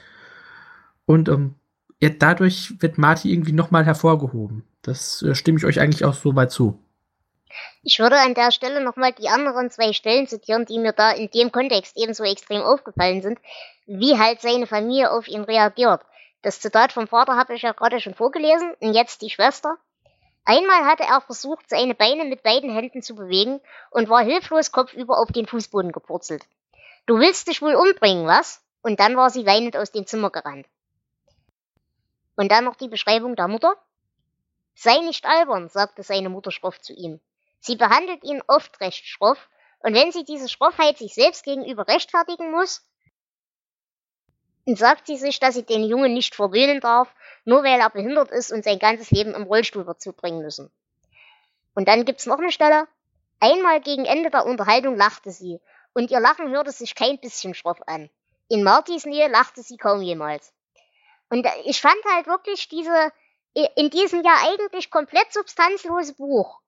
Und ähm, ja, dadurch wird Marty irgendwie nochmal hervorgehoben. Das äh, stimme ich euch eigentlich auch so weit zu. Ich würde an der Stelle nochmal die anderen zwei Stellen zitieren, die mir da in dem Kontext ebenso extrem aufgefallen sind, wie halt seine Familie auf ihn reagiert. Das Zitat vom Vater habe ich ja gerade schon vorgelesen und jetzt die Schwester. Einmal hatte er versucht, seine Beine mit beiden Händen zu bewegen und war hilflos kopfüber auf den Fußboden gepurzelt. Du willst dich wohl umbringen, was? Und dann war sie weinend aus dem Zimmer gerannt. Und dann noch die Beschreibung der Mutter. Sei nicht albern, sagte seine Mutter schroff zu ihm. Sie behandelt ihn oft recht schroff, und wenn sie diese Schroffheit sich selbst gegenüber rechtfertigen muss, sagt sie sich, dass sie den Jungen nicht verwöhnen darf, nur weil er behindert ist und sein ganzes Leben im Rollstuhl wird zubringen müssen. Und dann gibt's noch eine Stelle. Einmal gegen Ende der Unterhaltung lachte sie, und ihr Lachen hörte sich kein bisschen schroff an. In Martys Nähe lachte sie kaum jemals. Und ich fand halt wirklich diese, in diesem ja eigentlich komplett substanzlose Buch,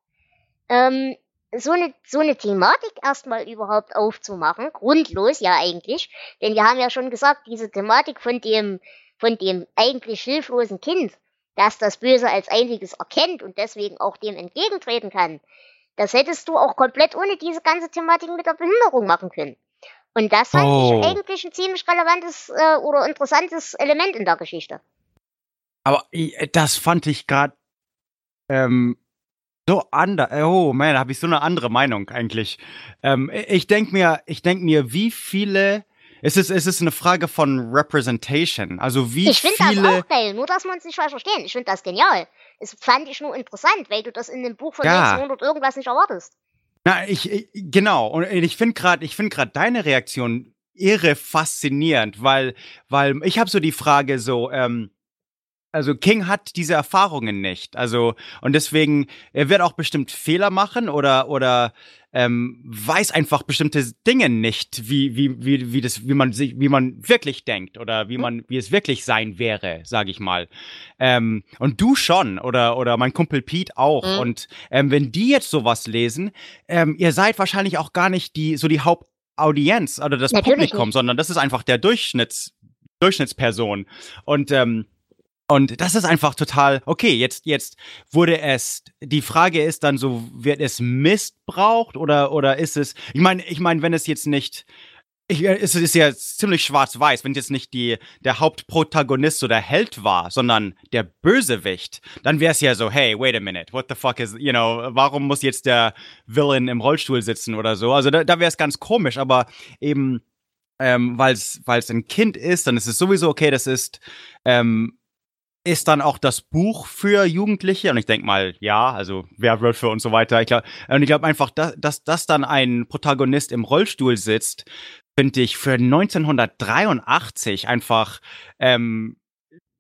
ähm, so eine, so eine Thematik erstmal überhaupt aufzumachen, grundlos ja eigentlich, denn wir haben ja schon gesagt, diese Thematik von dem, von dem eigentlich hilflosen Kind, das das Böse als einziges erkennt und deswegen auch dem entgegentreten kann, das hättest du auch komplett ohne diese ganze Thematik mit der Behinderung machen können. Und das fand Oh. ich eigentlich ein ziemlich relevantes äh, oder interessantes Element in der Geschichte. Aber äh, das fand ich gerade ähm, so anders. Oh man, da habe ich so eine andere Meinung eigentlich. Ähm, ich denk mir, ich denk mir, wie viele. Es ist, es ist eine Frage von Representation. Also wie Ich finde das viele. auch geil, nur dass wir uns nicht falsch verstehen. Ich finde das genial. Es fand ich nur interessant, weil du das in dem Buch von Ja. 1900 irgendwas nicht erwartest. Na, ich, ich genau. Und ich finde gerade, ich finde gerade deine Reaktion irre faszinierend, weil, weil ich habe so die Frage so, ähm, also King hat diese Erfahrungen nicht, also und deswegen er wird auch bestimmt Fehler machen oder oder ähm, weiß einfach bestimmte Dinge nicht, wie wie wie wie das wie man sich wie man wirklich denkt oder wie man wie es wirklich sein wäre, sage ich mal. Ähm, und du schon oder oder mein Kumpel Pete auch Mhm. und ähm, wenn die jetzt sowas lesen, ähm, ihr seid wahrscheinlich auch gar nicht die so die Hauptaudienz oder das Natürlich Publikum, nicht. sondern das ist einfach der Durchschnitts Durchschnittsperson und ähm, und das ist einfach total okay. Jetzt jetzt wurde es. Die Frage ist dann so, wird es missbraucht oder oder ist es? Ich meine, ich meine, wenn es jetzt nicht ich, äh, es ist ja ziemlich schwarz-weiß, wenn es jetzt nicht die, der Hauptprotagonist oder Held war, sondern der Bösewicht, dann wäre es ja so, hey, wait a minute, what the fuck is, you know, warum muss jetzt der Villain im Rollstuhl sitzen oder so? Also da, da wäre es ganz komisch, aber eben, ähm, weil es ein Kind ist, dann ist es sowieso okay, das ist, ähm, ist dann auch das Buch für Jugendliche und ich denke mal, ja, also Werwölfe und so weiter. Ich glaube, und ich glaube einfach, dass, dass, dass dann ein Protagonist im Rollstuhl sitzt, finde ich für 1983 einfach ähm,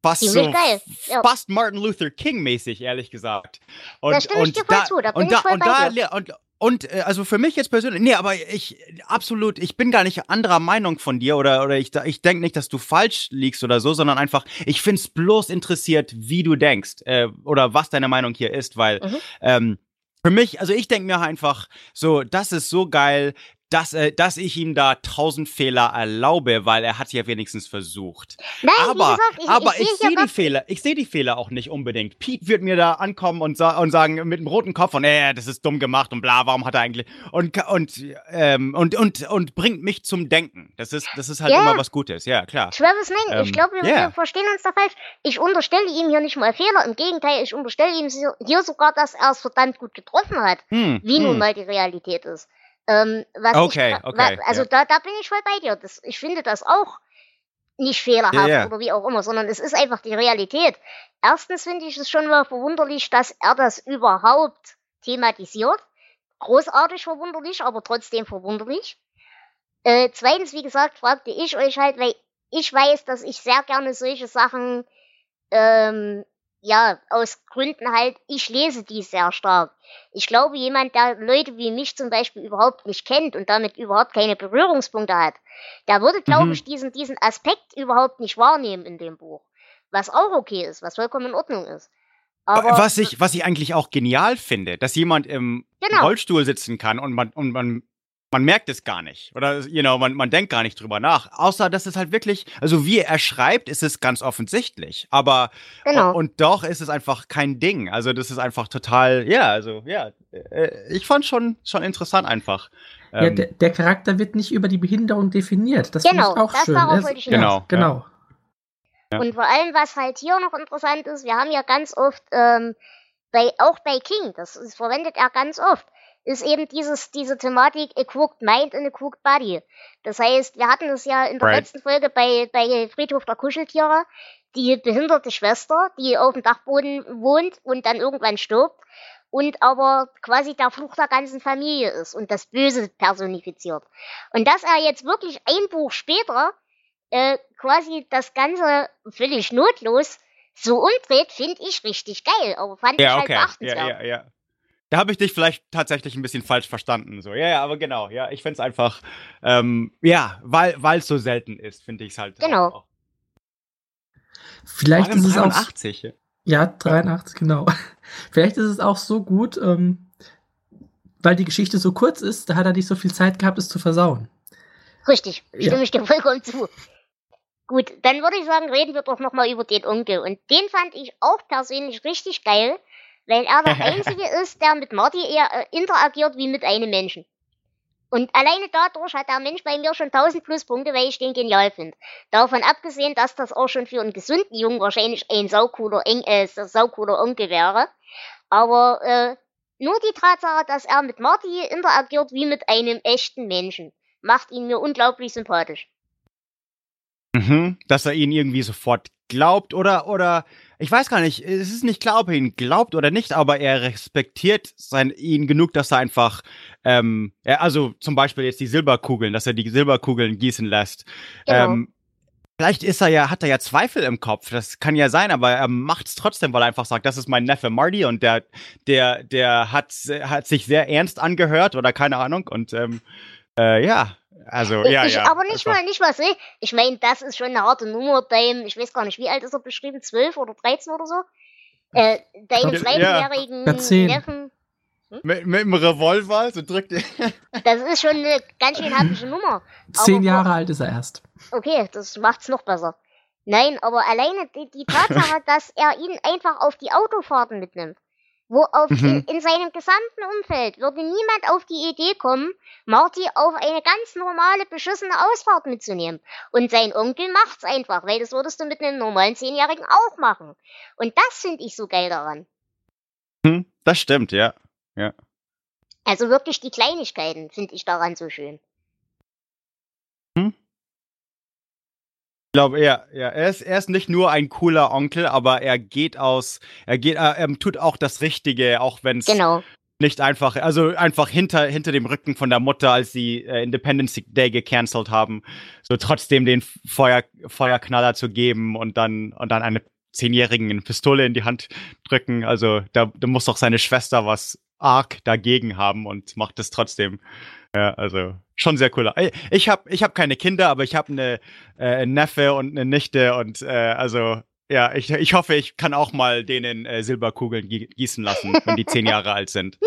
fast so ja. fast Martin Luther King mäßig, ehrlich gesagt. Und, Da stimme ich und da, zu, da und ich da, und da, und, und äh, also für mich jetzt persönlich, nee, aber ich absolut, ich bin gar nicht anderer Meinung von dir oder oder ich ich denke nicht, dass du falsch liegst oder so, sondern einfach, ich find's bloß interessiert, wie du denkst äh, oder was deine Meinung hier ist, weil Mhm. ähm, für mich, also ich denke mir einfach so, das ist so geil, dass, äh, dass ich ihm da tausend Fehler erlaube, weil er hat ja wenigstens versucht. Nein, aber gesagt, ich, aber ich, ich, sehe die Fehler, ich sehe die Fehler auch nicht unbedingt. Pete wird mir da ankommen und, sa und sagen mit einem roten Kopf und äh, das ist dumm gemacht und bla, warum hat er eigentlich und und ähm, und und und bringt mich zum Denken. Das ist das ist halt Ja. immer was Gutes. Ja, klar. Travis ich Ähm, glaube, wir, yeah. verstehen uns da falsch. Ich unterstelle ihm hier nicht mal Fehler. Im Gegenteil, ich unterstelle ihm hier sogar, dass er es verdammt gut getroffen hat, Hm, wie nun hm. mal die Realität ist. Ähm, Okay, ich, okay, Also ja. da, da bin ich voll bei dir. Das, ich finde das auch nicht fehlerhaft Ja, ja. oder wie auch immer, sondern es ist einfach die Realität. Erstens finde ich es schon mal verwunderlich, dass er das überhaupt thematisiert. Großartig verwunderlich, aber trotzdem verwunderlich. Äh, zweitens, wie gesagt, fragte ich euch halt, weil ich weiß, dass ich sehr gerne solche Sachen, ähm, ja, aus Gründen halt, ich lese die sehr stark. Ich glaube, jemand, der Leute wie mich zum Beispiel überhaupt nicht kennt und damit überhaupt keine Berührungspunkte hat, der würde, glaube Mhm. ich, diesen, diesen Aspekt überhaupt nicht wahrnehmen in dem Buch. Was auch okay ist, was vollkommen in Ordnung ist. Aber was ich was ich eigentlich auch genial finde, dass jemand im Genau. Rollstuhl sitzen kann und man und man man merkt es gar nicht oder you know, man, man denkt gar nicht drüber nach. Außer dass es halt wirklich, also wie er schreibt, ist es ganz offensichtlich. Aber Genau. und, und doch ist es einfach kein Ding. Also das ist einfach total, ja, also ja, äh, ich fand schon schon interessant einfach. Ja, Ähm, der, der Charakter wird nicht über die Behinderung definiert. Das Genau, ich auch das schön. darauf ist- wollte ich ja, genau. Ja. Und vor allem, was halt hier noch interessant ist, wir haben ja ganz oft, ähm, bei, auch bei King, das ist, verwendet er ganz oft, ist eben dieses, diese Thematik a crooked mind and a crooked body. Das heißt, wir hatten es ja in der Right. letzten Folge bei, bei Friedhof der Kuscheltiere, die behinderte Schwester, die auf dem Dachboden wohnt und dann irgendwann stirbt und aber quasi der Fluch der ganzen Familie ist und das Böse personifiziert. Und dass er jetzt wirklich ein Buch später äh, quasi das Ganze völlig notlos so umdreht, finde ich richtig geil. Aber fand ich ja, halt okay. Ja, beachtenswert. ja, ja. Da habe ich dich vielleicht tatsächlich ein bisschen falsch verstanden. So, ja, ja, aber genau, ja, ich finde es einfach, ähm, ja, weil weil es so selten ist, finde ich es halt. Genau. Auch. Vielleicht ist es auch. 83. ja. Ja, 83, genau. Vielleicht ist es auch so gut, ähm, weil die Geschichte so kurz ist, da hat er nicht so viel Zeit gehabt, es zu versauen. Richtig, Ja. stimme ich dir vollkommen zu. Gut, dann würde ich sagen, reden wir doch nochmal über den Onkel. Und den fand ich auch persönlich richtig geil, weil er der Einzige ist, der mit Marty eher äh, interagiert wie mit einem Menschen. Und alleine dadurch hat der Mensch bei mir schon 1000 Pluspunkte, weil ich den genial finde. Davon abgesehen, dass das auch schon für einen gesunden Jungen wahrscheinlich ein saucooler, Eng, äh, saucooler Onkel wäre. Aber äh, nur die Tatsache, dass er mit Marty interagiert wie mit einem echten Menschen, macht ihn mir unglaublich sympathisch. Mhm, dass er ihn irgendwie sofort glaubt oder, oder, ich weiß gar nicht, es ist nicht klar, ob er ihn glaubt oder nicht, aber er respektiert sein, ihn genug, dass er einfach, ähm, er, also zum Beispiel jetzt die Silberkugeln, dass er die Silberkugeln gießen lässt. Genau. Ähm, Vielleicht ist er ja, hat er ja Zweifel im Kopf. Das kann ja sein, aber er macht es trotzdem, weil er einfach sagt, das ist mein Neffe Marty und der, der, der hat, hat sich sehr ernst angehört oder keine Ahnung. Und ähm, äh, ja, also ja, ich, ja. Aber nicht mal, nicht mal so. Ich meine, das ist schon eine harte Nummer. Dein, ich weiß gar nicht, wie alt ist er beschrieben? 12 oder 13 oder so? Äh, deinen Ja. zwölfjährigen Ja. Neffen. Mit, mit dem Revolver, so drückt er. Das ist schon eine ganz schön happige Nummer. Zehn Aber- Jahre alt ist er erst. Okay, das macht's noch besser. Nein, aber alleine die, die Tatsache, dass er ihn einfach auf die Autofahrten mitnimmt. Wo auf Mhm. in, in seinem gesamten Umfeld würde niemand auf die Idee kommen, Marty auf eine ganz normale, beschissene Ausfahrt mitzunehmen. Und sein Onkel macht's einfach, weil das würdest du mit einem normalen Zehnjährigen auch machen. Und das finde ich so geil daran. Hm, das stimmt, ja. Also wirklich die Kleinigkeiten finde ich daran so schön. Ich glaube, ja, ja. Er ist, er ist nicht nur ein cooler Onkel, aber er geht aus, er geht, er, er tut auch das Richtige, auch wenn es Genau. nicht einfach, also einfach hinter, hinter dem Rücken von der Mutter, als sie äh, Independence Day gecancelt haben, so trotzdem den Feuer, Feuerknaller zu geben und dann, und dann eine Zehnjährigen eine Pistole in die Hand drücken. Also da, da muss doch seine Schwester was arg dagegen haben und macht es trotzdem. Ja, also schon sehr cool. Ich habe ich hab keine Kinder, aber ich habe eine äh, Neffe und eine Nichte und äh, also ja, ich, ich hoffe, ich kann auch mal denen äh, Silberkugeln gie- gießen lassen, wenn die zehn Jahre alt sind.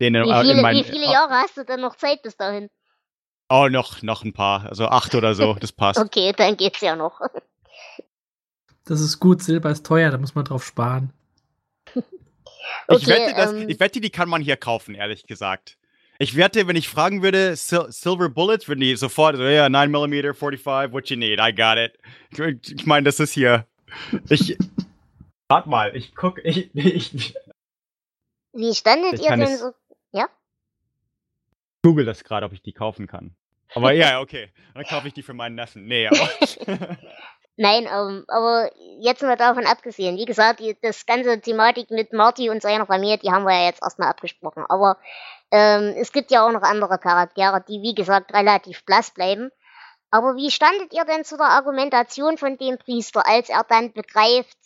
Denen, Wie äh, in viele, mein- wie viele Jahre hast du denn noch Zeit bis dahin? Oh, noch, noch ein paar, also acht oder so, das passt. Okay, dann geht's ja noch. Das ist gut, Silber ist teuer, da muss man drauf sparen. Ich, Okay, wette, dass, ähm, ich wette, die kann man hier kaufen, ehrlich gesagt. Ich wette, wenn ich fragen würde, Sil Silver Bullets, würden die sofort so, ja, 9mm, 45, what you need, I got it. Ich, ich meine, das ist hier. Ich. Warte mal, ich guck, ich, ich, Wie standet Ich ihr denn so? google das gerade, ob ich die kaufen kann. Aber ja, okay. Dann kaufe ich die für meinen Neffen. Nee, aber. Nein, ähm, aber jetzt mal davon abgesehen. Wie gesagt, die, das ganze Thematik mit Marty und seiner Familie, die haben wir ja jetzt erstmal abgesprochen. Aber ähm, es gibt ja auch noch andere Charaktere, die, wie gesagt, relativ blass bleiben. Aber wie standet ihr denn zu der Argumentation von dem Priester, als er dann begreift,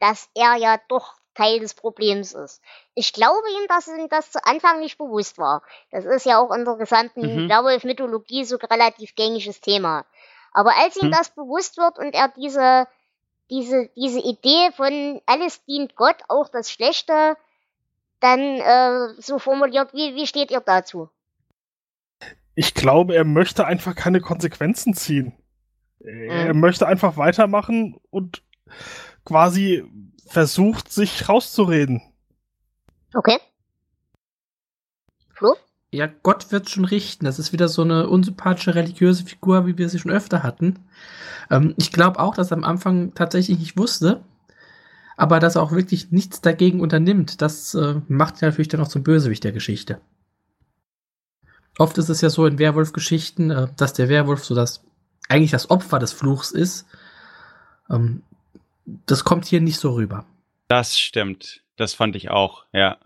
dass er ja doch Teil des Problems ist? Ich glaube ihm, dass ihm das zu Anfang nicht bewusst war. Das ist ja auch in der gesamten Mhm. Werwolf-Mythologie so relativ gängiges Thema. Aber als ihm Hm. das bewusst wird und er diese, diese, diese Idee von alles dient Gott, auch das Schlechte, dann äh, so formuliert, wie, wie steht ihr dazu? Ich glaube, er möchte einfach keine Konsequenzen ziehen. Er möchte einfach weitermachen und quasi versucht, sich rauszureden. Okay. Flo? Ja, Gott wird schon richten. Das ist wieder so eine unsympathische religiöse Figur, wie wir sie schon öfter hatten. Ähm, ich glaube auch, dass er am Anfang tatsächlich nicht wusste, aber dass er auch wirklich nichts dagegen unternimmt. Das äh, macht ihn natürlich dann auch zum Bösewicht der Geschichte. Oft ist es ja so in Werwolf-Geschichten, äh, dass der Werwolf so das eigentlich das Opfer des Fluchs ist. Ähm, das kommt hier nicht so rüber. Das stimmt. Das fand ich auch, ja.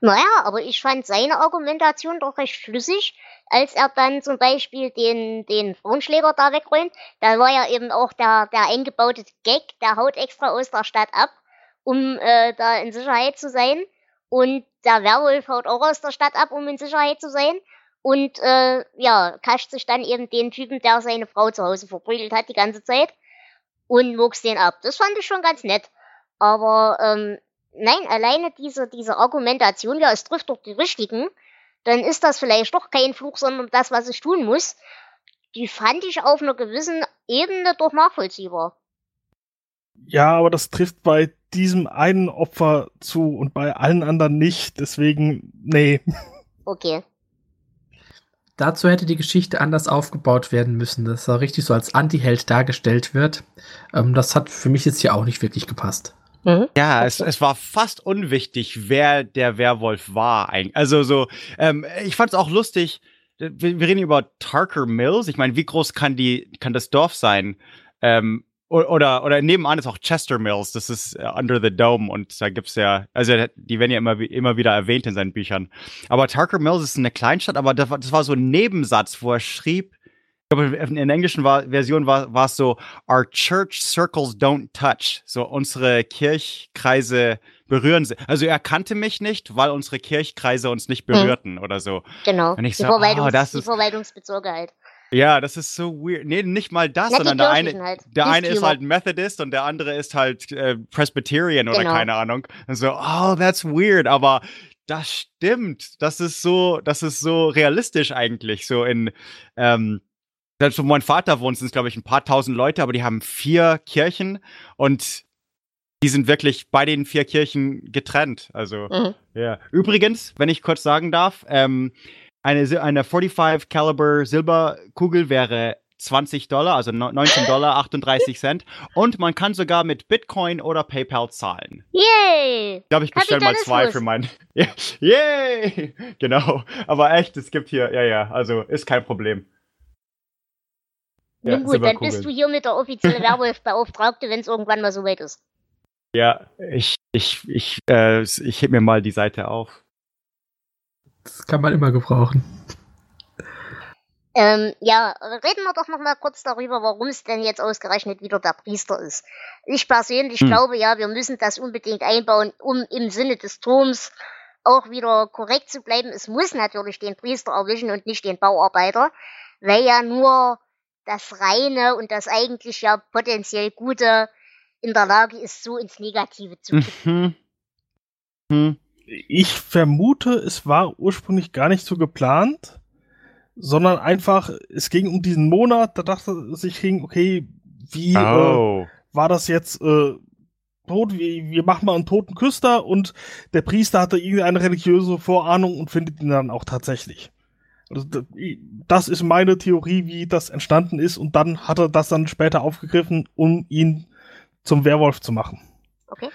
Naja, aber ich fand seine Argumentation doch recht schlüssig, als er dann zum Beispiel den, den Frauenschläger da wegräumt. Da war ja eben auch der, der eingebaute Gag, der haut extra aus der Stadt ab, um äh, da in Sicherheit zu sein. Und der Werwolf haut auch aus der Stadt ab, um in Sicherheit zu sein. Und äh, ja, kascht sich dann eben den Typen, der seine Frau zu Hause verprügelt hat die ganze Zeit und muckst den ab. Das fand ich schon ganz nett. Aber ähm, nein, alleine diese, diese Argumentation, ja, es trifft doch die Richtigen, dann ist das vielleicht doch kein Fluch, sondern das, was ich tun muss. Die fand ich auf einer gewissen Ebene doch nachvollziehbar. Ja, aber das trifft bei diesem einen Opfer zu und bei allen anderen nicht. Deswegen, nee. Okay. Dazu hätte die Geschichte anders aufgebaut werden müssen, dass er richtig so als Anti-Held dargestellt wird. Ähm, das hat für mich jetzt hier auch nicht wirklich gepasst. Mhm. Ja, es, es war fast unwichtig, wer der Werwolf war. Also so, ähm, ich fand es auch lustig. Wir, wir reden über Tarker Mills. Ich meine, wie groß kann die, kann das Dorf sein? Ähm, oder, oder nebenan ist auch Chester Mills. Das ist äh, Under the Dome und da gibt's ja, also die werden ja immer, immer wieder erwähnt in seinen Büchern. Aber Tarker Mills ist eine Kleinstadt, aber das war, das war so ein Nebensatz, wo er schrieb, ich glaube, in der englischen Version war, war es so, Our church circles don't touch. So, unsere Kirchkreise berühren sie. Also er kannte mich nicht, weil unsere Kirchkreise uns nicht berührten oder so. Genau. Und ich die, so, Verwaltungs oh, das die ist- Verwaltungsbezirke halt. Ja, das ist so weird. Nee, nicht mal das, Na, sondern der eine, halt. der eine ist halt Methodist und der andere ist halt äh, Presbyterian oder Genau. keine Ahnung. Und so, oh, that's weird, aber das stimmt. Das ist so, das ist so realistisch eigentlich. So in, ähm, selbst wo mein Vater wohnt, sind es, glaube ich, ein paar tausend Leute, aber die haben vier Kirchen und die sind wirklich bei den vier Kirchen getrennt. Also, Mhm. ja. Übrigens, wenn ich kurz sagen darf, ähm, eine, eine 45 Caliber Silberkugel wäre 20 Dollar, also no- 19 Dollar 38 Cent. Und man kann sogar mit Bitcoin oder PayPal zahlen. Yay! Ich glaube, ich bestelle mal zwei für meinen. Yay! Genau. Aber echt, es gibt hier, ja, ja, also ist kein Problem. Ja, Nun gut, dann bist du hier mit der offizielle Werwolf-Beauftragte, wenn es irgendwann mal soweit ist. Ja, ich, ich, ich, äh, ich heb mir mal die Seite auf. Das kann man immer gebrauchen. Ähm, ja, reden wir doch noch mal kurz darüber, warum es denn jetzt ausgerechnet wieder der Priester ist. Ich persönlich Hm. glaube ja, wir müssen das unbedingt einbauen, um im Sinne des Turms auch wieder korrekt zu bleiben. Es muss natürlich den Priester erwischen und nicht den Bauarbeiter, weil ja nur das Reine und das eigentlich ja potenziell Gute in der Lage ist, so ins Negative zu kippen. Mhm. Hm. Ich vermute, es war ursprünglich gar nicht so geplant, sondern einfach, es ging um diesen Monat, da dachte sich King, okay, wie äh, Oh. war das jetzt äh, tot? Wir, wir machen mal einen toten Küster und der Priester hatte irgendeine religiöse Vorahnung und findet ihn dann auch tatsächlich. Also, das ist meine Theorie, wie das entstanden ist und dann hat er das dann später aufgegriffen, um ihn zum Werwolf zu machen. Okay?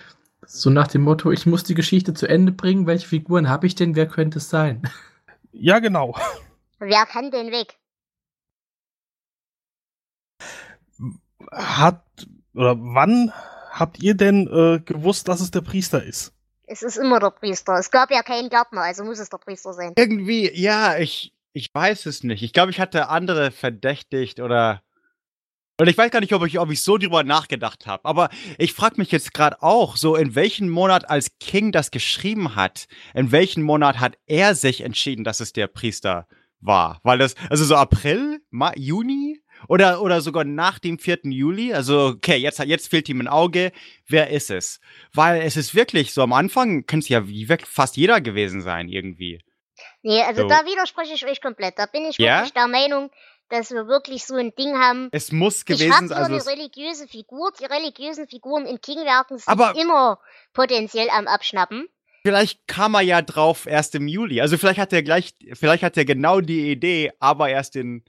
So nach dem Motto, ich muss die Geschichte zu Ende bringen. Welche Figuren habe ich denn? Wer könnte es sein? Ja, genau. Wer kann denn weg? Hat oder wann habt ihr denn äh, gewusst, dass es der Priester ist? Es ist immer der Priester. Es gab ja keinen Gärtner, also muss es der Priester sein. Irgendwie, ja, ich, ich weiß es nicht. Ich glaube, ich hatte andere verdächtigt oder. Und ich weiß gar nicht, ob ich, ob ich so drüber nachgedacht habe. Aber ich frage mich jetzt gerade auch, so in welchem Monat, als King das geschrieben hat, in welchem Monat hat er sich entschieden, dass es der Priester war? Weil das, also so April, Ma Juni oder, oder sogar nach dem 4. Juli? Also, okay, jetzt, jetzt fehlt ihm ein Auge. Wer ist es? Weil es ist wirklich so, am Anfang könnte es ja fast jeder gewesen sein, irgendwie. Nee, also So. da widerspreche ich euch komplett. Da bin ich Ja? wirklich der Meinung, dass wir wirklich so ein Ding haben. Es muss Ich gewesen habe sein. hier Also eine religiöse Figur. Die religiösen Figuren in King-Werken sind Aber- immer potenziell am Abschnappen. Vielleicht kam er ja drauf erst im Juli. Also vielleicht hat er gleich, vielleicht hat er genau die Idee, aber erst in,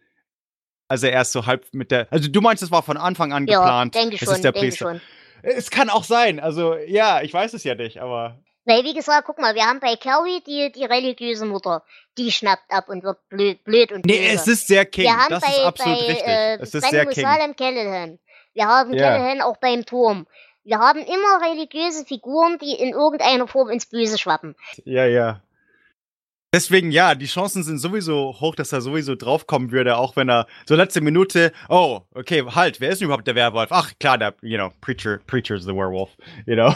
also erst so halb mit der, also du meinst, es war von Anfang an Ja, geplant. denke schon, ist der denke Priester. schon. Es kann auch sein. Also ja, ich weiß es ja nicht, aber Weil, wie gesagt, guck mal, wir haben bei Carrie die, die religiöse Mutter. Die schnappt ab und wird blöd, blöd und nee, böse. es ist sehr King. wir haben Das bei, ist absolut bei richtig. Äh, es ist sehr King. Callahan. Wir haben Ja. Callahan auch beim Turm. Wir haben immer religiöse Figuren, die in irgendeiner Form ins Böse schwappen. Ja, ja. Deswegen, ja, die Chancen sind sowieso hoch, dass er sowieso draufkommen würde, auch wenn er so letzte Minute, oh, okay, halt, wer ist denn überhaupt der Werwolf? Ach, klar, der, you know, Preacher, Preacher's the Werewolf, you know.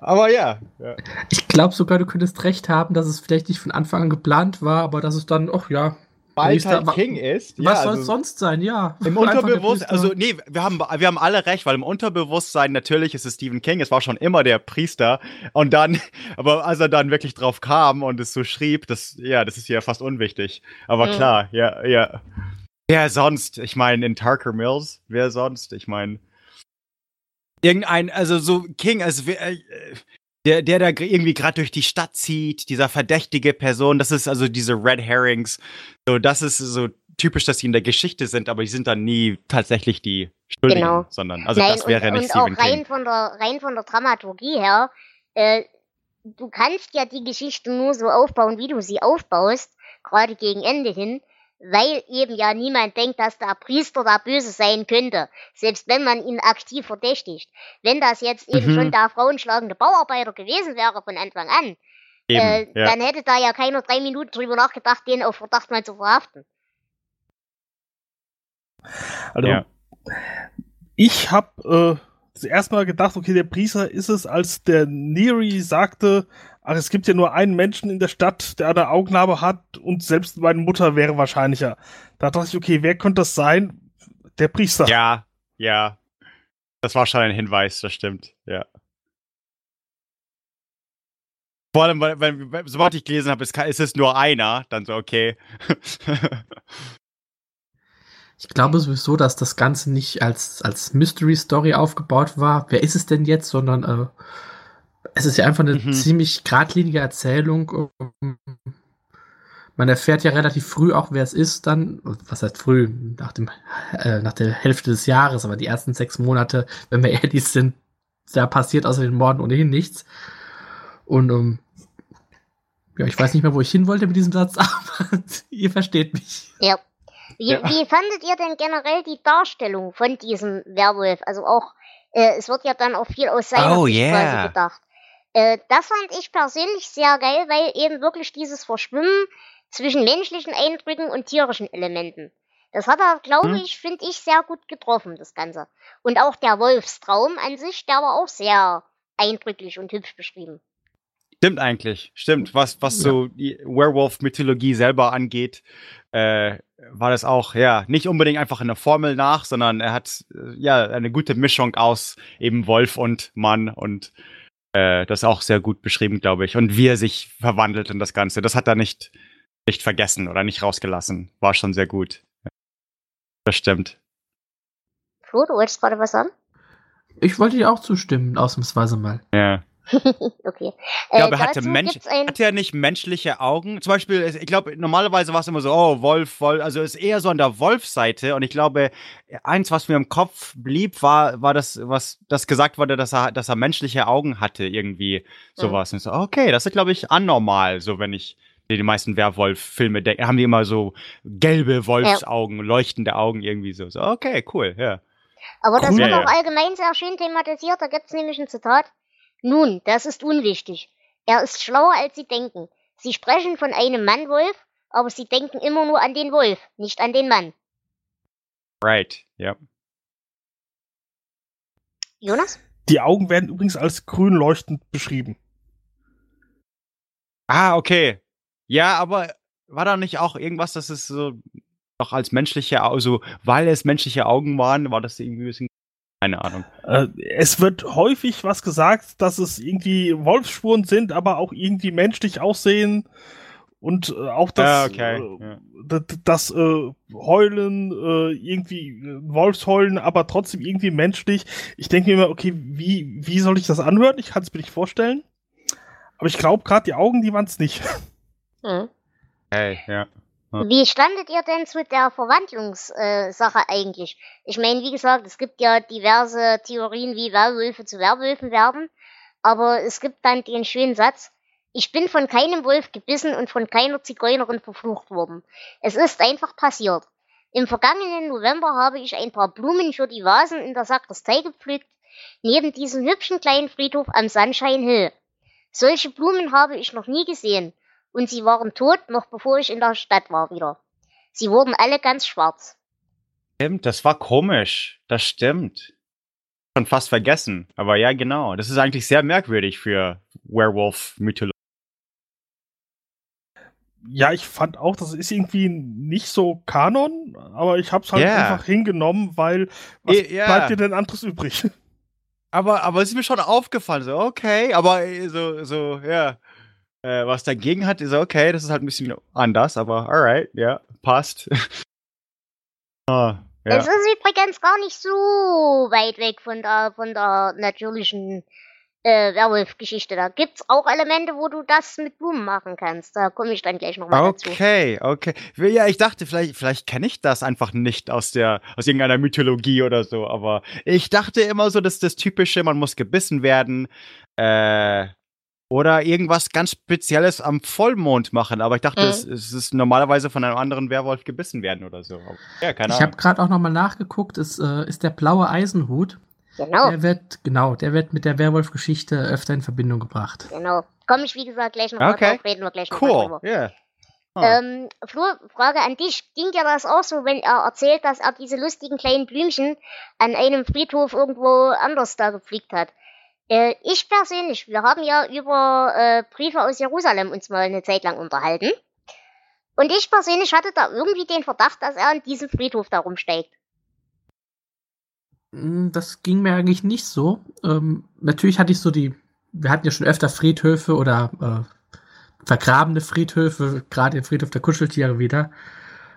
Aber ja, ja. Ich glaube sogar, du könntest recht haben, dass es vielleicht nicht von Anfang an geplant war, aber dass es dann, ach ja, Weil halt King ist. was ja, soll also es sonst sein? Ja. Im Unterbewusstsein, also nee, wir haben, wir haben alle recht, weil im Unterbewusstsein natürlich ist es Stephen King, es war schon immer der Priester und dann, aber als er dann wirklich drauf kam und es so schrieb, das, ja, das ist ja fast unwichtig. Aber Mhm. klar, ja, ja. Wer sonst? Ich meine, in Tarker Mills, wer sonst? Ich meine, irgendein, also so King, also äh, der, der da irgendwie gerade durch die Stadt zieht, dieser verdächtige Person, das ist also diese Red Herrings. So, das ist so typisch, dass sie in der Geschichte sind, aber die sind dann nie tatsächlich die Schuldigen, Genau. sondern also Nein, das wäre und, nicht und auch Stephen rein King. von der rein von der Dramaturgie her, äh, du kannst ja die Geschichte nur so aufbauen, wie du sie aufbaust, gerade gegen Ende hin, weil eben ja niemand denkt, dass der Priester da böse sein könnte, selbst wenn man ihn aktiv verdächtigt. Wenn das jetzt eben Mhm. schon der frauenschlagende Bauarbeiter gewesen wäre von Anfang an, Eben, äh, ja. dann hätte da ja keiner drei Minuten drüber nachgedacht, den auf Verdacht mal zu verhaften. Also, Ja. ich habe äh, das erste Mal gedacht, okay, der Priester ist es, als der Neri sagte, ach, es gibt ja nur einen Menschen in der Stadt, der eine Augenlabe hat und selbst meine Mutter wäre wahrscheinlicher. Da dachte ich, okay, wer könnte das sein? Der Priester. Ja, ja. Das war schon ein Hinweis, das stimmt, ja. Vor allem, weil, weil, sobald ich gelesen habe, es, kann- es ist nur einer, dann so, okay. Ich glaube sowieso, dass das Ganze nicht als, als Mystery Story aufgebaut war. Wer ist es denn jetzt? Sondern äh, es ist ja einfach eine Mhm. ziemlich geradlinige Erzählung. Man erfährt ja relativ früh auch, wer es ist, dann, was heißt früh, nach, dem, äh, nach der Hälfte des Jahres, aber die ersten sechs Monate, wenn wir ehrlich sind, da passiert außer den Morden ohnehin nichts. Und ähm, ja, ich weiß nicht mehr, wo ich hin wollte mit diesem Satz, aber ihr versteht mich. Ja. Wie, Ja. wie fandet ihr denn generell die Darstellung von diesem Werwolf? Also auch, äh, es wird ja dann auch viel aus seiner Oh, Sicht yeah. gedacht. Äh, das fand ich persönlich sehr geil, weil eben wirklich dieses Verschwimmen zwischen menschlichen Eindrücken und tierischen Elementen. Das hat er, glaube Hm. ich, finde ich, sehr gut getroffen, das Ganze. Und auch der Wolfstraum an sich, der war auch sehr eindrücklich und hübsch beschrieben. Stimmt eigentlich, stimmt. Was, was Ja. so die Werewolf-Mythologie selber angeht, äh, war das auch, ja, nicht unbedingt einfach in der Formel nach, sondern er hat, äh, ja, eine gute Mischung aus eben Wolf und Mann und äh, das auch sehr gut beschrieben, glaube ich. Und wie er sich verwandelt in das Ganze, das hat er nicht, nicht vergessen oder nicht rausgelassen. War schon sehr gut. Das stimmt. Flo, du wolltest gerade was sagen? Ich wollte dir auch zustimmen, ausnahmsweise mal. Ja. okay. Ich glaube, er Äh, hatte dazu Mensch, hatte er nicht menschliche Augen? Zum Beispiel, ich glaube, normalerweise war es immer so, oh, Wolf, Wolf, also ist eher so an der Wolf-Seite. Und ich glaube, eins, was mir im Kopf blieb, war, war das, was das gesagt wurde, dass er, dass er menschliche Augen hatte, irgendwie sowas. Und ich so, okay, das ist, glaube ich, anormal, so wenn ich die, meisten Werwolf-Filme denke, haben die immer so gelbe Wolfsaugen, leuchtende Augen irgendwie so. So, okay, cool, ja. Aber das Cool. wird Ja, auch ja. allgemein sehr schön thematisiert. Da gibt's nämlich ein Zitat. Nun, das ist unwichtig. Er ist schlauer, als Sie denken. Sie sprechen von einem Mannwolf, aber Sie denken immer nur an den Wolf, nicht an den Mann. Right, ja. Jonas? Die Augen werden übrigens als grün leuchtend beschrieben. Ah, okay. Ja, aber war da nicht auch irgendwas, dass es so noch als menschliche, also weil es menschliche Augen waren, war das irgendwie ein bisschen, keine Ahnung. Äh, es wird häufig was gesagt, dass es irgendwie Wolfsspuren sind, aber auch irgendwie menschlich aussehen. Und äh, auch das, Ah, okay, äh, ja. das, das äh, Heulen, äh, irgendwie äh, Wolfsheulen, aber trotzdem irgendwie menschlich. Ich denke mir immer, okay, wie, wie soll ich das anhören? Ich kann es mir nicht vorstellen. Aber ich glaube, gerade die Augen, die waren es nicht. Hm. Hey, ja. Wie standet ihr denn zu der Verwandlungssache äh, eigentlich? Ich meine, wie gesagt, es gibt ja diverse Theorien, wie Werwölfe zu Werwölfen werden. Aber es gibt dann den schönen Satz, ich bin von keinem Wolf gebissen und von keiner Zigeunerin verflucht worden. Es ist einfach passiert. Im vergangenen November habe ich ein paar Blumen für die Vasen in der Sakristei gepflückt, neben diesem hübschen kleinen Friedhof am Sunshine Hill. Solche Blumen habe ich noch nie gesehen und sie waren tot, noch bevor ich in der Stadt war wieder. Sie wurden alle ganz schwarz. Stimmt, das war komisch. Das stimmt. Schon fast vergessen. Aber ja, genau. Das ist eigentlich sehr merkwürdig für Werewolf-Mythologie. Ja, ich fand auch, das ist irgendwie nicht so Kanon, aber ich hab's halt Ja. einfach hingenommen, weil was ja. bleibt dir denn anderes übrig? Aber, aber es ist mir schon aufgefallen, so, okay, aber äh, so, so, ja. Äh, was dagegen hat, ist okay, das ist halt ein bisschen anders, aber alright, ja, passt. ah, ja. Es ist übrigens gar nicht so weit weg von der, von der natürlichen äh, Werwolf-Geschichte. Da gibt's auch Elemente, wo du das mit Blumen machen kannst. Da komme ich dann gleich nochmal dazu. Okay, okay. Ja, ich dachte, vielleicht, vielleicht kenne ich das einfach nicht aus der, aus irgendeiner Mythologie oder so, aber ich dachte immer so, dass das typische, man muss gebissen werden, äh, oder irgendwas ganz Spezielles am Vollmond machen. Aber ich dachte, Mhm. es, es ist normalerweise von einem anderen Werwolf gebissen werden oder so. Aber, ja, keine Ich Ahnung. habe gerade auch nochmal nachgeguckt, es äh, ist der blaue Eisenhut. Genau, Der wird, genau, der wird mit der Werwolf-Geschichte öfter in Verbindung gebracht. genau. Komme ich, wie gesagt, gleich nochmal Okay. drauf, reden wir gleich nochmal Cool, drüber. ja. Ähm, Flo, Frage an dich. Ging dir das auch so, wenn er erzählt, dass er diese lustigen kleinen Blümchen an einem Friedhof irgendwo anders da gepflegt hat? Äh, ich persönlich, wir haben ja über äh, Briefe aus Jerusalem uns mal eine Zeit lang unterhalten. Und ich persönlich hatte da irgendwie den Verdacht, dass er an diesem Friedhof da rumsteigt. Mm, Das ging mir eigentlich nicht so. Ähm, natürlich hatte ich so die, wir hatten ja schon öfter Friedhöfe oder äh, vergrabene Friedhöfe, gerade den Friedhof der Kuscheltiere wieder.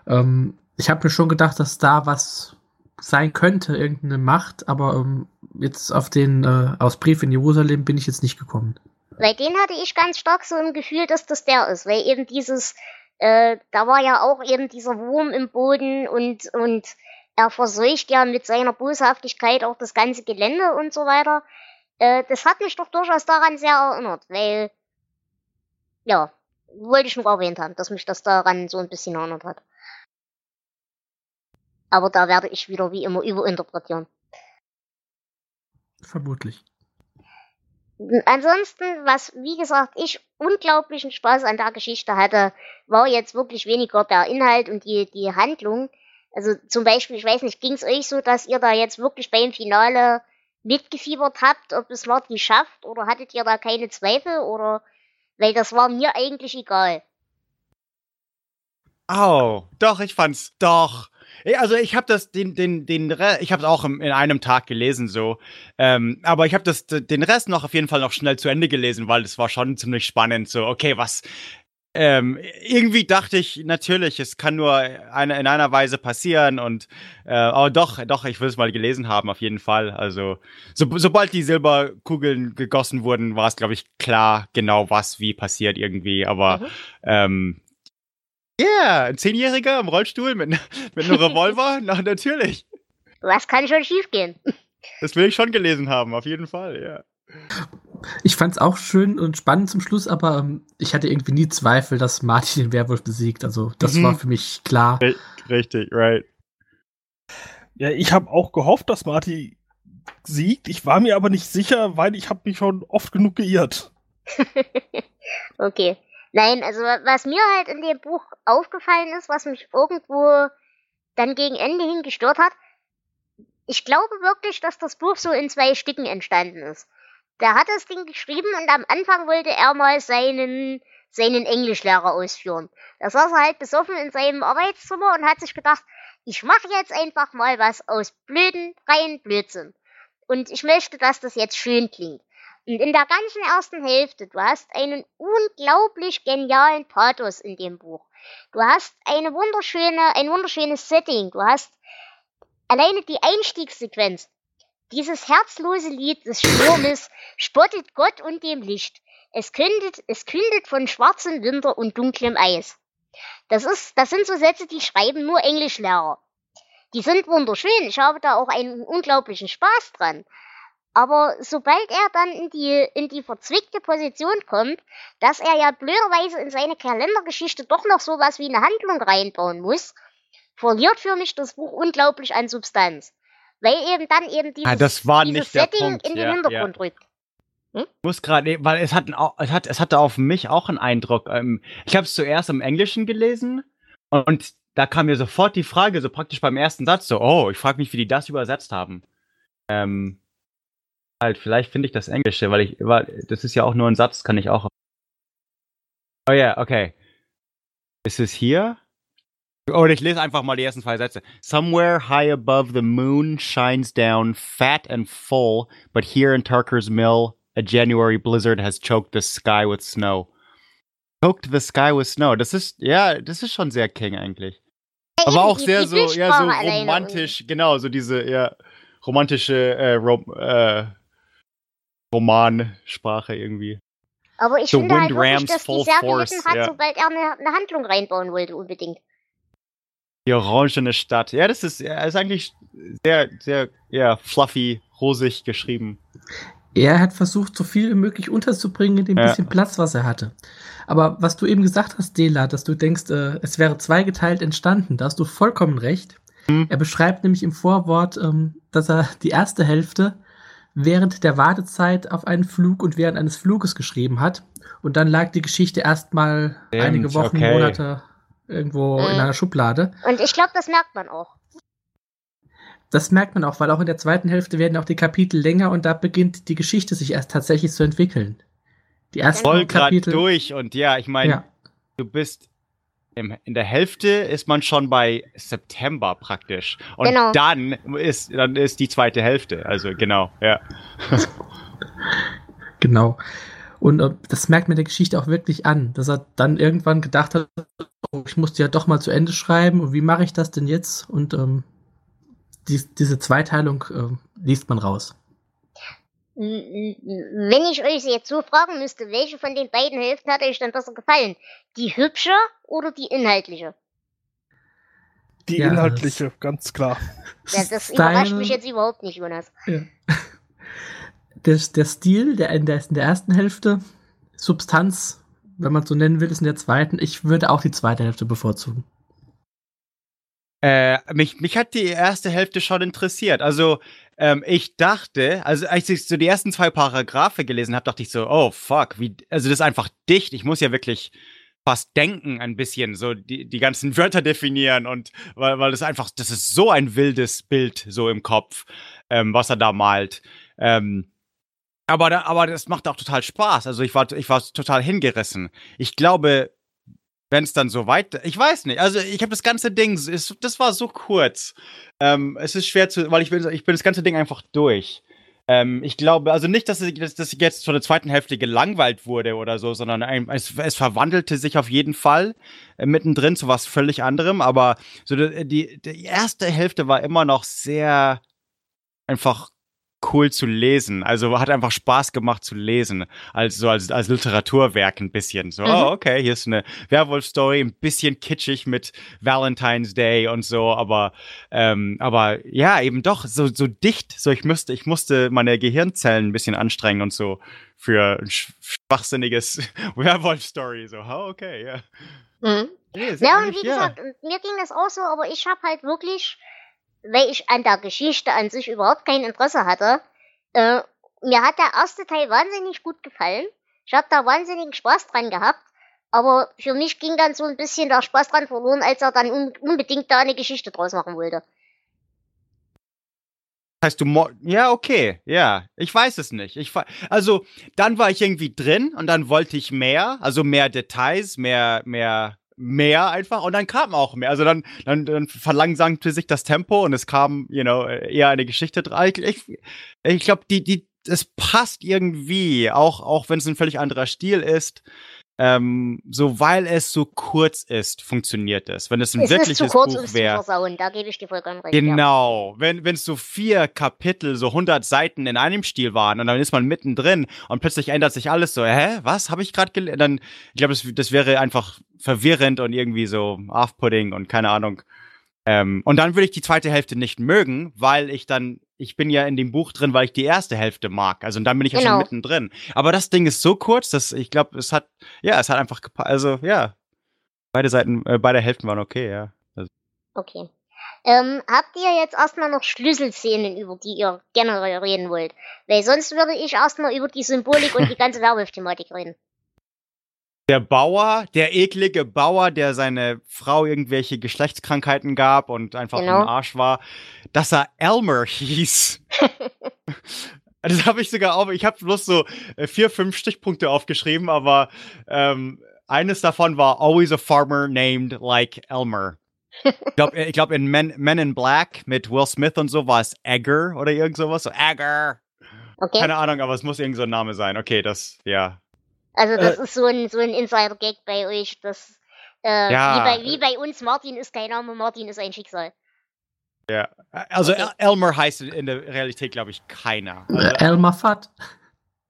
Ähm, ich habe mir schon gedacht, dass da was sein könnte, irgendeine Macht, aber ähm, jetzt auf den äh, aus Brief in Jerusalem bin ich jetzt nicht gekommen. Bei denen hatte ich ganz stark so im Gefühl, dass das der ist, weil eben dieses, äh, da war ja auch eben dieser Wurm im Boden und, und er verseucht ja mit seiner Boshaftigkeit auch das ganze Gelände und so weiter. Äh, das hat mich doch durchaus daran sehr erinnert, weil, ja, wollte ich nur erwähnt haben, dass mich das daran so ein bisschen erinnert hat. Aber da werde ich wieder wie immer überinterpretieren. Vermutlich. Ansonsten, was, wie gesagt, ich unglaublichen Spaß an der Geschichte hatte, war jetzt wirklich weniger der Inhalt und die, die Handlung. Also zum Beispiel, ich weiß nicht, ging es euch so, dass ihr da jetzt wirklich beim Finale mitgefiebert habt, ob es Martin schafft, oder hattet ihr da keine Zweifel, oder, weil das war mir eigentlich egal. Oh, doch, ich fand's doch. Also ich habe das den den den Re ich habe es auch in einem Tag gelesen so, ähm, aber ich habe das den Rest noch auf jeden Fall noch schnell zu Ende gelesen, weil es war schon ziemlich spannend. So okay, was ähm, irgendwie dachte ich natürlich, es kann nur eine, in einer Weise passieren und äh, aber doch, doch, ich will es mal gelesen haben auf jeden Fall. Also so, sobald die Silberkugeln gegossen wurden, war es glaube ich klar genau was wie passiert irgendwie. Aber Mhm. ähm, yeah, ein Zehnjähriger im Rollstuhl mit, mit einem Revolver, na natürlich. Was kann schon schiefgehen? Das will ich schon gelesen haben, auf jeden Fall, ja. Ich fand es auch schön und spannend zum Schluss, aber ähm, ich hatte irgendwie nie Zweifel, dass Martin den Werwolf besiegt. Also das Mhm. war für mich klar. Richtig, right. Ja, ich habe auch gehofft, dass Marty siegt. Ich war mir aber nicht sicher, weil ich habe mich schon oft genug geirrt. okay. Nein, also wa- was mir halt in dem Buch aufgefallen ist, was mich irgendwo dann gegen Ende hin gestört hat, ich glaube wirklich, dass das Buch so in zwei Stücken entstanden ist. Der hat das Ding geschrieben und am Anfang wollte er mal seinen, seinen Englischlehrer ausführen. Da saß er halt besoffen in seinem Arbeitszimmer und hat sich gedacht, ich mache jetzt einfach mal was aus blöden, rein Blödsinn. Und ich möchte, dass das jetzt schön klingt. Und in der ganzen ersten Hälfte, du hast einen unglaublich genialen Pathos in dem Buch. Du hast eine wunderschöne, ein wunderschönes Setting. Du hast alleine die Einstiegssequenz. Dieses herzlose Lied des Sturmes spottet Gott und dem Licht. Es kündet, es kündet von schwarzem Winter und dunklem Eis. Das ist, das sind so Sätze, die schreiben nur Englischlehrer. Die sind wunderschön. Ich habe da auch einen unglaublichen Spaß dran. Aber sobald er dann in die, in die verzwickte Position kommt, dass er ja blöderweise in seine Kalendergeschichte doch noch sowas wie eine Handlung reinbauen muss, verliert für mich das Buch unglaublich an Substanz. Weil eben dann eben dieses, Ah, das war dieses Setting Punkt, in den ja, Hintergrund rückt. Ich muss gerade, weil es hat, es hat, es hatte auf mich auch einen Eindruck. Ähm, ich habe es zuerst im Englischen gelesen und da kam mir sofort die Frage, so praktisch beim ersten Satz, so, oh, ich frage mich, wie die das übersetzt haben. Ähm, halt, vielleicht finde ich das Englische, weil ich, weil das ist ja auch nur ein Satz, kann ich auch. Oh ja, okay. Ist es hier? Oh, ich lese einfach mal die ersten zwei Sätze. Somewhere high above the moon shines down fat and full, but here in Tarker's Mill, a January blizzard has choked the sky with snow. Choked the sky with snow. Das ist, ja, das ist schon sehr King eigentlich. Ja, Aber auch sehr so, ja, so romantisch, genau, so diese, ja, romantische, äh, rom, äh, Romansprache irgendwie. Aber ich The finde halt Wind wirklich, rams dass die full sehr force, gelitten hat, ja. sobald er eine, eine Handlung reinbauen wollte, unbedingt. Die orangene Stadt. Ja, das ist, ja, ist eigentlich sehr, sehr, ja, fluffy, rosig geschrieben. Er hat versucht, so viel wie möglich unterzubringen in dem Ja. bisschen Platz, was er hatte. Aber was du eben gesagt hast, Dela, dass du denkst, äh, es wäre zweigeteilt entstanden, da hast du vollkommen recht. Hm. Er beschreibt nämlich im Vorwort, ähm, dass er die erste Hälfte während der Wartezeit auf einen Flug und während eines Fluges geschrieben hat. Und dann lag die Geschichte erstmal einige Wochen, okay. Monate irgendwo in Mhm. einer Schublade. Und ich glaube, das merkt man auch. Das merkt man auch, weil auch in der zweiten Hälfte werden auch die Kapitel länger und da beginnt die Geschichte sich erst tatsächlich zu entwickeln. Die ersten Voll Kapitel. durch und ja, ich meine, Ja. du bist im, in der Hälfte ist man schon bei September praktisch. Und Genau. dann ist, dann ist die zweite Hälfte. Also genau, ja. Genau. Und äh, das merkt man der Geschichte auch wirklich an, dass er dann irgendwann gedacht hat, oh, ich musste ja doch mal zu Ende schreiben und wie mache ich das denn jetzt? Und ähm, die, diese Zweiteilung äh, liest man raus. Wenn ich euch jetzt so fragen müsste, welche von den beiden Hälften hat euch dann besser gefallen? Die hübsche oder die inhaltliche? Die Ja, inhaltliche, ganz klar. Ja, das Style- überrascht mich jetzt überhaupt nicht, Jonas. Ja. Der, der Stil, der in, der in der ersten Hälfte, Substanz, wenn man es so nennen will, ist in der zweiten. Ich würde auch die zweite Hälfte bevorzugen. Äh, mich, mich hat die erste Hälfte schon interessiert. Also, ähm, ich dachte, also als ich so die ersten zwei Paragraphe gelesen habe, dachte ich so, oh fuck, wie, also das ist einfach dicht. Ich muss ja wirklich fast denken ein bisschen, so die, die ganzen Wörter definieren und weil, weil das einfach, das ist so ein wildes Bild so im Kopf, ähm, was er da malt. Ähm, aber, da, aber das macht auch total Spaß. Also ich war, ich war total hingerissen. Ich glaube, wenn es dann so weit, ich weiß nicht. Also ich habe das ganze Ding, ist, das war so kurz. Ähm, es ist schwer zu, weil ich bin, ich bin das ganze Ding einfach durch. Ähm, ich glaube, also nicht, dass ich, dass, dass ich jetzt der zweiten Hälfte gelangweilt wurde oder so, sondern es, es verwandelte sich auf jeden Fall äh, mittendrin zu was völlig anderem. Aber so die, die erste Hälfte war immer noch sehr einfach cool zu lesen. Also hat einfach Spaß gemacht zu lesen, als so als, als Literaturwerk ein bisschen. So, Mhm. oh, okay, hier ist eine Werwolf-Story, ein bisschen kitschig mit Valentine's Day und so, aber ähm, aber ja, eben doch so so dicht. So ich müsste ich musste meine Gehirnzellen ein bisschen anstrengen und so für ein sch schwachsinniges Werwolf-Story. So, oh, okay, ja. Mhm. Nee, Ja, und wie gesagt, mir ging das auch so, aber ich habe halt wirklich, weil ich an der Geschichte an sich überhaupt kein Interesse hatte, äh, mir hat der erste Teil wahnsinnig gut gefallen. Ich habe da wahnsinnigen Spaß dran gehabt. Aber für mich ging dann so ein bisschen der Spaß dran verloren, als er dann un unbedingt da eine Geschichte draus machen wollte. heißt du mo ja okay ja ich weiß es nicht ich also dann war ich irgendwie drin und dann wollte ich mehr also mehr Details mehr mehr mehr einfach und dann kam auch mehr. Also dann dann, dann verlangsamte sich das Tempo und es kam you know eher eine Geschichte dran ich ich, ich glaube die die es passt irgendwie auch auch wenn es ein völlig anderer Stil ist ähm, so weil es so kurz ist funktioniert es wenn es ein Es ist wirkliches zu kurz, Buch es wäre versauen, da gebe ich dir vollkommen recht. Ja. Genau, wenn wenn es so vier Kapitel, so 100 Seiten in einem Stil waren und dann ist man mittendrin und plötzlich ändert sich alles so, hä, was habe ich gerade gelesen? Dann, ich glaube, das, das wäre einfach verwirrend und irgendwie so Off-Putting und keine Ahnung. Ähm, und dann würde ich die zweite Hälfte nicht mögen, weil ich dann, ich bin ja in dem Buch drin, weil ich die erste Hälfte mag. Also und dann bin ich ja schon Genau. mittendrin. Aber das Ding ist so kurz, dass ich glaube, es hat, ja, es hat einfach gepasst. Also ja, beide Seiten, äh, beide Hälften waren okay, ja. Okay. Ähm, habt ihr jetzt erstmal noch Schlüsselszenen, über die ihr generell reden wollt? Weil sonst würde ich erstmal über die Symbolik und die ganze Werwolf-Thematik reden. Der Bauer, der eklige Bauer, der seine Frau irgendwelche Geschlechtskrankheiten gab und einfach Genau. ein Arsch war, dass er Elmer hieß. das habe ich sogar auf. Ich habe bloß so äh, vier, fünf Stichpunkte aufgeschrieben, aber ähm, eines davon war always a farmer named like Elmer. Ich glaube, ich glaub in Men, Men in Black mit Will Smith und so war es Egger oder irgend sowas. So Egger. Okay? Keine Ahnung, aber es muss irgend so ein Name sein. Okay, das, ja. Also das Äh, ist so ein, so ein Insider-Gag bei euch. Das, äh, Ja. wie, bei, wie bei uns, Martin ist kein Name, Martin ist ein Schicksal. Also Okay. El Elmer heißt in der Realität, glaube ich, keiner. Also, Äh, Elmer Fudd.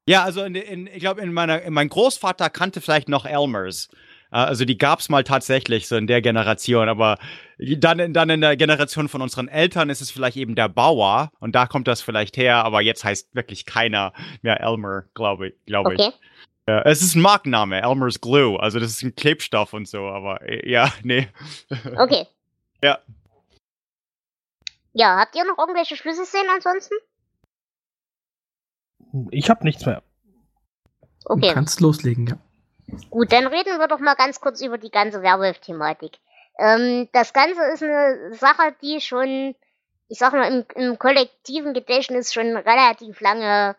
Ja, also in, in, ich glaube, in meiner, in mein Großvater kannte vielleicht noch Elmers. Äh, Also die gab's mal tatsächlich so in der Generation, aber dann, dann in der Generation von unseren Eltern ist es vielleicht eben der Bauer und da kommt das vielleicht her, aber jetzt heißt wirklich keiner mehr Elmer, glaube ich. Glaube ich. Ja, es ist ein Markenname, Elmer's Glue, also das ist ein Klebstoff und so, aber äh, ja, nee. Okay. Ja. Ja, habt ihr noch irgendwelche Schlüsselszenen ansonsten? Ich habe nichts mehr. Du Okay. kannst loslegen, ja. Gut, dann reden wir doch mal ganz kurz über die ganze Werwolf-Thematik. Ähm, das Ganze ist eine Sache, die schon, ich sag mal, im, im kollektiven Gedächtnis schon relativ lange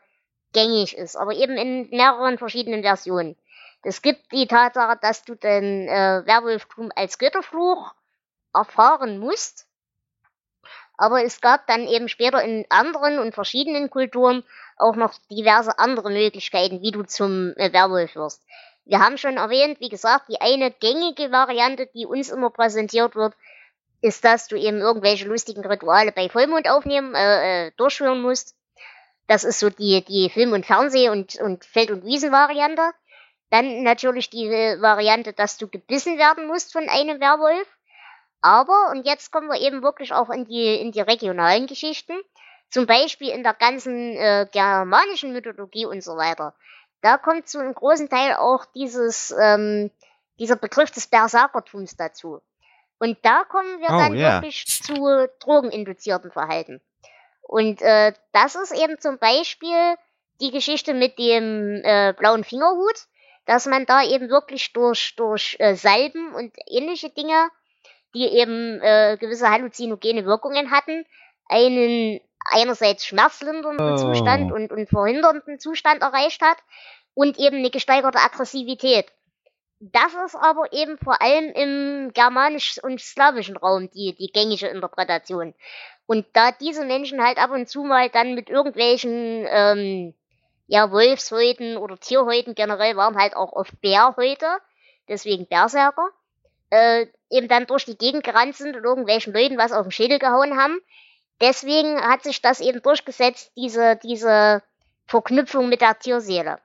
gängig ist, aber eben in mehreren verschiedenen Versionen. Es gibt die Tatsache, dass du den äh, Werwolftum als Götterfluch erfahren musst, aber es gab dann eben später in anderen und verschiedenen Kulturen auch noch diverse andere Möglichkeiten, wie du zum äh, Werwolf wirst. Wir haben schon erwähnt, wie gesagt, die eine gängige Variante, die uns immer präsentiert wird, ist, dass du eben irgendwelche lustigen Rituale bei Vollmond aufnehmen, äh, äh, durchführen musst. Das ist so die, die Film- und Fernseh- und, und Feld- und Wiesen-Variante. Dann natürlich die Variante, dass du gebissen werden musst von einem Werwolf. Aber, und jetzt kommen wir eben wirklich auch in die, in die regionalen Geschichten, zum Beispiel in der ganzen äh, germanischen Mythologie und so weiter. Da kommt zu einem großen Teil auch dieses, ähm, dieser Begriff des Berserkertums dazu. Und da kommen wir Oh, dann ja. wirklich zu drogeninduzierten Verhalten. Und äh, das ist eben zum Beispiel die Geschichte mit dem äh, blauen Fingerhut, dass man da eben wirklich durch, durch äh, Salben und ähnliche Dinge, die eben äh, gewisse halluzinogene Wirkungen hatten, einen einerseits schmerzlindernden Oh. Zustand und, und verhindernden Zustand erreicht hat und eben eine gesteigerte Aggressivität. Das ist aber eben vor allem im germanisch- und slawischen Raum die, die gängige Interpretation. Und da diese Menschen halt ab und zu mal dann mit irgendwelchen ähm, ja, Wolfshäuten oder Tierhäuten generell waren halt auch oft Bärhäute, deswegen Berserker, äh, eben dann durch die Gegend gerannt sind und irgendwelchen Leuten was auf den Schädel gehauen haben. Deswegen hat sich das eben durchgesetzt, diese, diese Verknüpfung mit der Tierseele.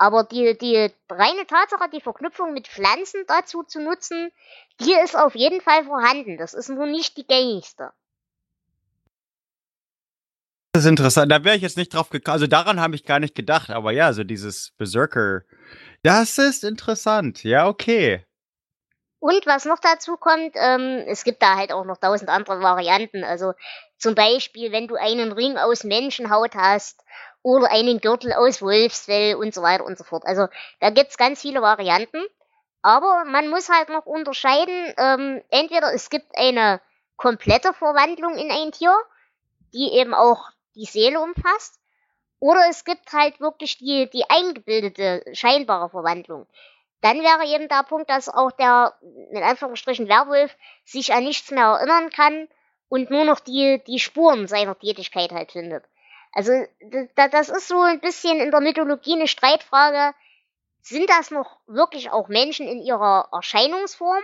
Aber die, die reine Tatsache, die Verknüpfung mit Pflanzen dazu zu nutzen, die ist auf jeden Fall vorhanden. Das ist nur nicht die gängigste. Das ist interessant. Da wäre ich jetzt nicht drauf gekommen. Also daran habe ich gar nicht gedacht. Aber ja, so dieses Berserker. Das ist interessant. Ja, okay. Und was noch dazu kommt, ähm, es gibt da halt auch noch tausend andere Varianten. Also zum Beispiel, wenn du einen Ring aus Menschenhaut hast oder einen Gürtel aus Wolfsfell und so weiter und so fort. Also da gibt's ganz viele Varianten. Aber man muss halt noch unterscheiden, ähm, entweder es gibt eine komplette Verwandlung in ein Tier, die eben auch die Seele umfasst, oder es gibt halt wirklich die, die eingebildete, scheinbare Verwandlung dann wäre eben der Punkt, dass auch der, in Anführungsstrichen, Werwolf sich an nichts mehr erinnern kann und nur noch die, die Spuren seiner Tätigkeit halt findet. Also, da, das ist so ein bisschen in der Mythologie eine Streitfrage. Sind das noch wirklich auch Menschen in ihrer Erscheinungsform?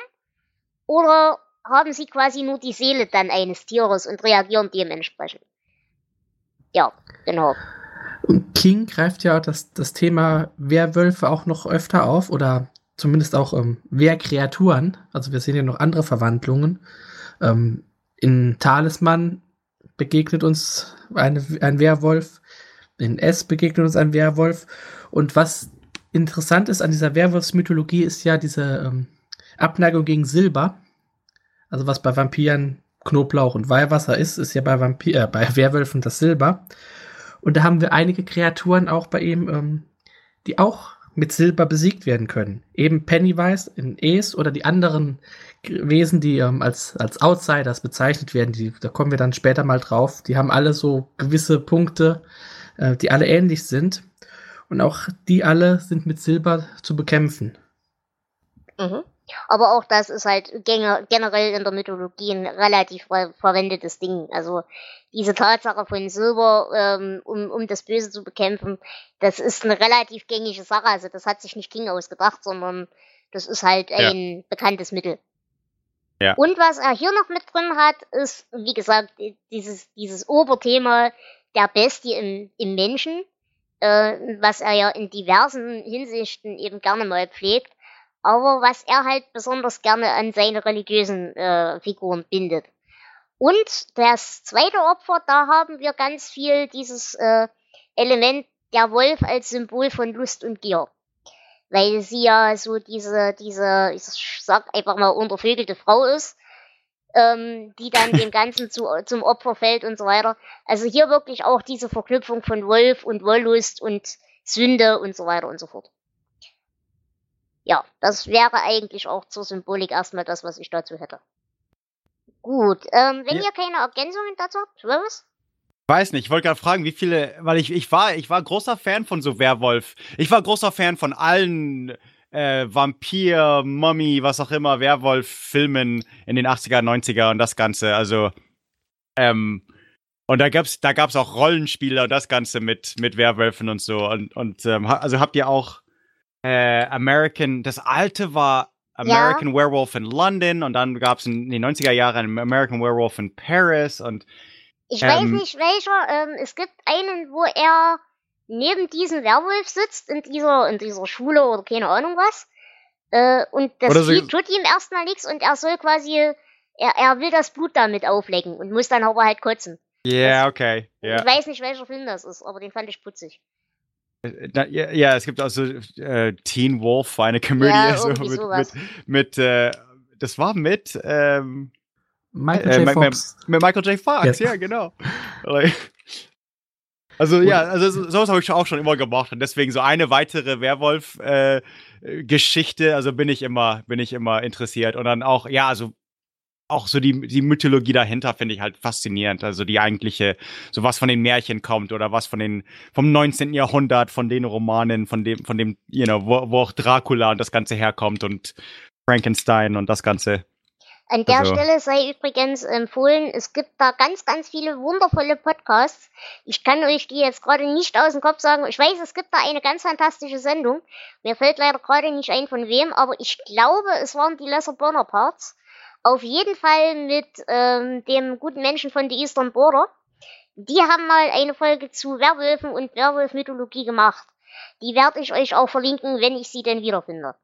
Oder haben sie quasi nur die Seele dann eines Tieres und reagieren dementsprechend? Ja, genau. Und King greift ja das, das Thema Werwölfe auch noch öfter auf oder zumindest auch ähm, Wehrkreaturen. Also wir sehen ja noch andere Verwandlungen. Ähm, in Talisman begegnet uns eine, ein Werwolf. In S begegnet uns ein Werwolf. Und was interessant ist an dieser Werwolfsmythologie ist ja diese ähm, Abneigung gegen Silber. Also was bei Vampiren Knoblauch und Weihwasser ist, ist ja bei, Vampir, äh, bei Werwölfen das Silber. Und da haben wir einige Kreaturen auch bei ihm, ähm, die auch mit Silber besiegt werden können. Eben Pennywise in Es oder die anderen Wesen, die ähm, als, als Outsiders bezeichnet werden, die, da kommen wir dann später mal drauf. Die haben alle so gewisse Punkte, äh, die alle ähnlich sind. Und auch die alle sind mit Silber zu bekämpfen. Mhm. Aber auch das ist halt generell in der Mythologie ein relativ ver verwendetes Ding. Also diese Tatsache von Silber, ähm, um, um das Böse zu bekämpfen, das ist eine relativ gängige Sache. Also das hat sich nicht King ausgedacht, sondern das ist halt Ja. ein bekanntes Mittel. Ja. Und was er hier noch mit drin hat, ist, wie gesagt, dieses, dieses Oberthema der Bestie im, im Menschen, äh, was er ja in diversen Hinsichten eben gerne mal pflegt, aber was er halt besonders gerne an seine religiösen äh, Figuren bindet. Und das zweite Opfer, da haben wir ganz viel dieses äh, Element der Wolf als Symbol von Lust und Gier. Weil sie ja so diese, diese, ich sag einfach mal, untervögelte Frau ist, ähm, die dann dem Ganzen zu, zum Opfer fällt und so weiter. Also hier wirklich auch diese Verknüpfung von Wolf und Wollust und Sünde und so weiter und so fort. Ja, das wäre eigentlich auch zur Symbolik erstmal das, was ich dazu hätte. Gut, ähm, wenn ja. ihr keine Ergänzungen dazu habt, was? Weiß nicht, ich wollte gerade fragen, wie viele, weil ich, ich war, ich war großer Fan von so Werwolf. Ich war großer Fan von allen äh, Vampir, Mummy, was auch immer, Werwolf-Filmen in den 80er, 90er und das Ganze. Also, ähm, und da gab's, da gab's auch Rollenspiele und das Ganze mit, mit Werwölfen und so. Und, und ähm, also habt ihr auch äh, American, das alte war American ja. Werewolf in London und dann gab's in den 90er Jahren American Werewolf in Paris und ich ähm, weiß nicht welcher, ähm, es gibt einen, wo er neben diesem Werwolf sitzt in dieser, in dieser Schule oder keine Ahnung was. Äh, und das so tut ihm erstmal nichts und er soll quasi, er, er will das Blut damit auflecken und muss dann aber halt kotzen. Ja, yeah, okay. Yeah. Ich weiß nicht, welcher Film das ist, aber den fand ich putzig. Äh, na, ja, ja, es gibt auch so äh, Teen Wolf, eine Komödie ja, so mit, mit, mit äh, das war mit ähm, Michael äh, J. Fox. Mit Michael J. Fox, ja, ja genau. Also ja, also sowas habe ich auch schon immer gemacht und deswegen so eine weitere Werwolf-Geschichte, äh, also bin ich immer, bin ich immer interessiert und dann auch, ja, also auch so die, die Mythologie dahinter finde ich halt faszinierend. Also die eigentliche, so was von den Märchen kommt oder was von den, vom 19. Jahrhundert, von den Romanen, von dem, von dem, you know, wo, wo auch Dracula und das Ganze herkommt und Frankenstein und das Ganze. An der also. Stelle sei übrigens empfohlen, es gibt da ganz, ganz viele wundervolle Podcasts. Ich kann euch die jetzt gerade nicht aus dem Kopf sagen. Ich weiß, es gibt da eine ganz fantastische Sendung. Mir fällt leider gerade nicht ein von wem, aber ich glaube, es waren die Lesser Bonaparts. Auf jeden Fall mit ähm, dem guten Menschen von The Eastern Border. Die haben mal eine Folge zu Werwölfen und Werwolf-Mythologie gemacht. Die werde ich euch auch verlinken, wenn ich sie denn wiederfinde.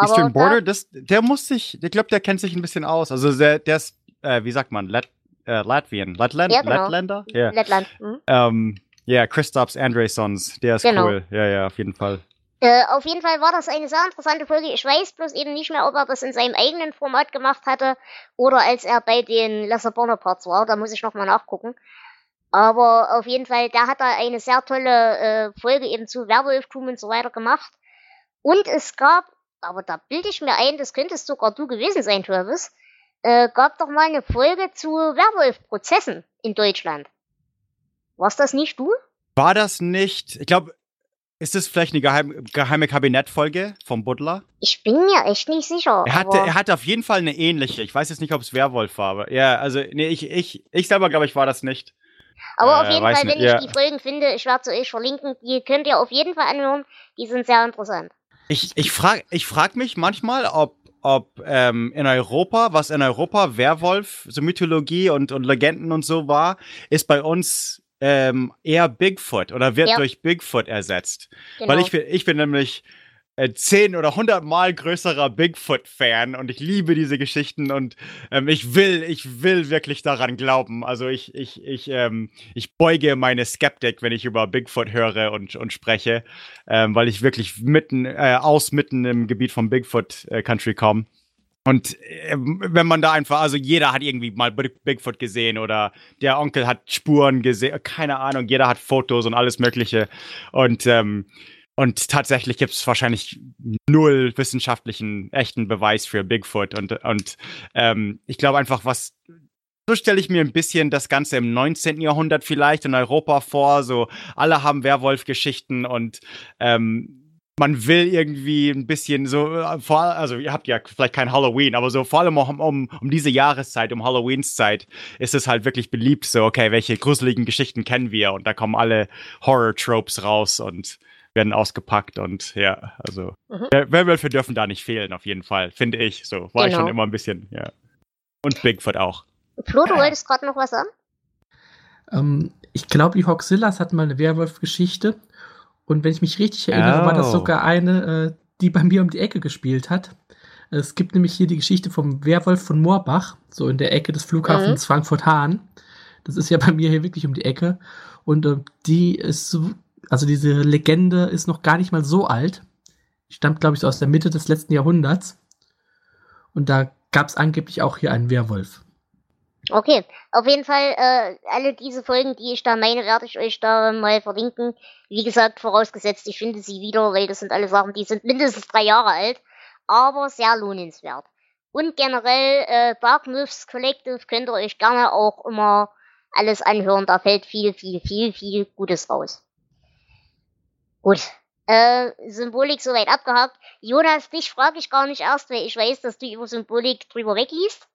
Aber Eastern Border, das, der muss sich, ich glaube, der kennt sich ein bisschen aus. Also der, der ist, äh, wie sagt man, Lat, äh, Latvian, Latland, ja, genau. Latländer? Yeah. Lettland. Mhm. Ähm, ja, Christophs Andresons, der ist genau. cool. Ja, ja, auf jeden Fall. Äh, auf jeden Fall war das eine sehr interessante Folge. Ich weiß bloß eben nicht mehr, ob er das in seinem eigenen Format gemacht hatte oder als er bei den Lesser Bonaparts war. Da muss ich nochmal nachgucken. Aber auf jeden Fall, da hat er eine sehr tolle äh, Folge eben zu Werwolftum und so weiter gemacht. Und es gab aber da bilde ich mir ein, das könntest sogar du gewesen sein, Travis, äh, gab doch mal eine Folge zu Werwolf-Prozessen in Deutschland. War's das nicht du? War das nicht, ich glaube, ist das vielleicht eine geheime, geheime Kabinettfolge vom Butler? Ich bin mir echt nicht sicher. Er hatte, er hatte auf jeden Fall eine ähnliche. Ich weiß jetzt nicht, ob es Werwolf war, aber ja, also, nee, ich, ich, ich selber glaube ich, war das nicht. Aber äh, auf jeden Fall, nicht, wenn ja. ich die Folgen finde, ich werde sie euch verlinken, die könnt ihr auf jeden Fall anhören. Die sind sehr interessant. Ich, ich frage ich frag mich manchmal, ob, ob ähm, in Europa, was in Europa Werwolf, so Mythologie und, und Legenden und so war, ist bei uns ähm, eher Bigfoot oder wird ja. durch Bigfoot ersetzt. Genau. Weil ich bin, ich bin nämlich zehn oder hundertmal größerer Bigfoot-Fan und ich liebe diese Geschichten und ähm, ich will, ich will wirklich daran glauben. Also ich, ich, ich, ähm, ich beuge meine Skeptik, wenn ich über Bigfoot höre und, und spreche, ähm, weil ich wirklich mitten, äh, aus mitten im Gebiet von Bigfoot äh, Country komme. Und äh, wenn man da einfach, also jeder hat irgendwie mal Bigfoot gesehen oder der Onkel hat Spuren gesehen, keine Ahnung, jeder hat Fotos und alles Mögliche. Und ähm, und tatsächlich gibt es wahrscheinlich null wissenschaftlichen echten Beweis für Bigfoot. Und, und ähm, ich glaube einfach, was so stelle ich mir ein bisschen das Ganze im 19. Jahrhundert vielleicht in Europa vor. So, alle haben Werwolf-Geschichten und ähm, man will irgendwie ein bisschen so, äh, vor, also ihr habt ja vielleicht kein Halloween, aber so vor allem um, um, um diese Jahreszeit, um Halloweenszeit, ist es halt wirklich beliebt, so, okay, welche gruseligen Geschichten kennen wir? Und da kommen alle Horror-Tropes raus und werden ausgepackt und ja, also mhm. Werwölfe dürfen da nicht fehlen, auf jeden Fall, finde ich. So war genau. ich schon immer ein bisschen, ja. Und Bigfoot auch. Flo, du wolltest gerade noch was sagen? Ähm, ich glaube, die Hoxillas hatten mal eine Werwolf-Geschichte Und wenn ich mich richtig erinnere, war das Oh. sogar eine, äh, die bei mir um die Ecke gespielt hat. Es gibt nämlich hier die Geschichte vom Werwolf von Moorbach, so in der Ecke des Flughafens Frankfurt-Hahn. Das ist ja bei mir hier wirklich um die Ecke. Und äh, die ist so, also diese Legende ist noch gar nicht mal so alt. Stammt, glaube ich, so aus der Mitte des letzten Jahrhunderts. Und da gab es angeblich auch hier einen Werwolf. Okay, auf jeden Fall, äh, alle diese Folgen, die ich da meine, werde ich euch da mal verlinken. Wie gesagt, vorausgesetzt, ich finde sie wieder, weil das sind alle Sachen, die sind mindestens drei Jahre alt, aber sehr lohnenswert. Und generell, äh, Dark Myths Collective könnt ihr euch gerne auch immer alles anhören, da fällt viel, viel, viel, viel Gutes raus. Gut. Äh, Symbolik soweit abgehakt. Jonas, dich frage ich gar nicht erst, weil ich weiß, dass du über Symbolik drüber wegliest.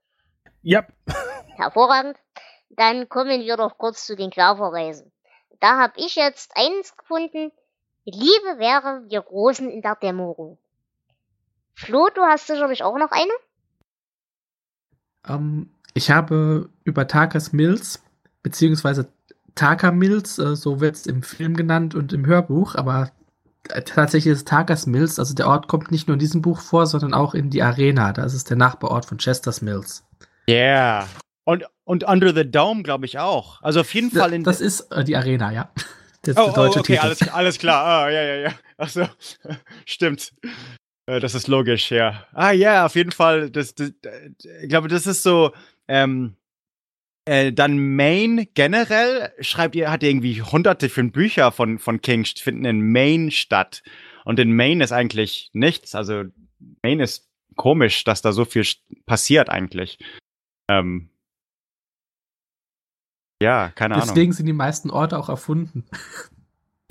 Ja, Hervorragend. Dann kommen wir doch kurz zu den Querverweisen. Da habe ich jetzt eins gefunden. Liebe wäre wir Rosen in der Dämmerung. Flo, du hast sicherlich auch noch eine? Ähm, ich habe über Takas Mills, beziehungsweise Taka Mills, äh, so wird es im Film genannt und im Hörbuch, aber äh, tatsächlich ist Takas Mills, also der Ort kommt nicht nur in diesem Buch vor, sondern auch in die Arena. Das ist der Nachbarort von Chester's Mills. Yeah. Und, und Under the Dome, glaube ich, auch. Also auf jeden Fall in. das ist äh, die Arena, ja. Das ist oh, der deutsche oh, okay, Titel. alles, alles klar. Ah, ja, ja, ja. Achso. Stimmt. Äh, Das ist logisch, ja. Ah, ja, auf jeden Fall. Das, das, ich glaube, das ist so. Ähm, äh, dann Maine generell schreibt ihr, hat irgendwie hunderte von Bücher von, von King finden in Maine statt. Und in Maine ist eigentlich nichts. Also Maine ist komisch, dass da so viel passiert eigentlich. Ähm, ja, keine Ahnung. Deswegen sind die meisten Orte auch erfunden.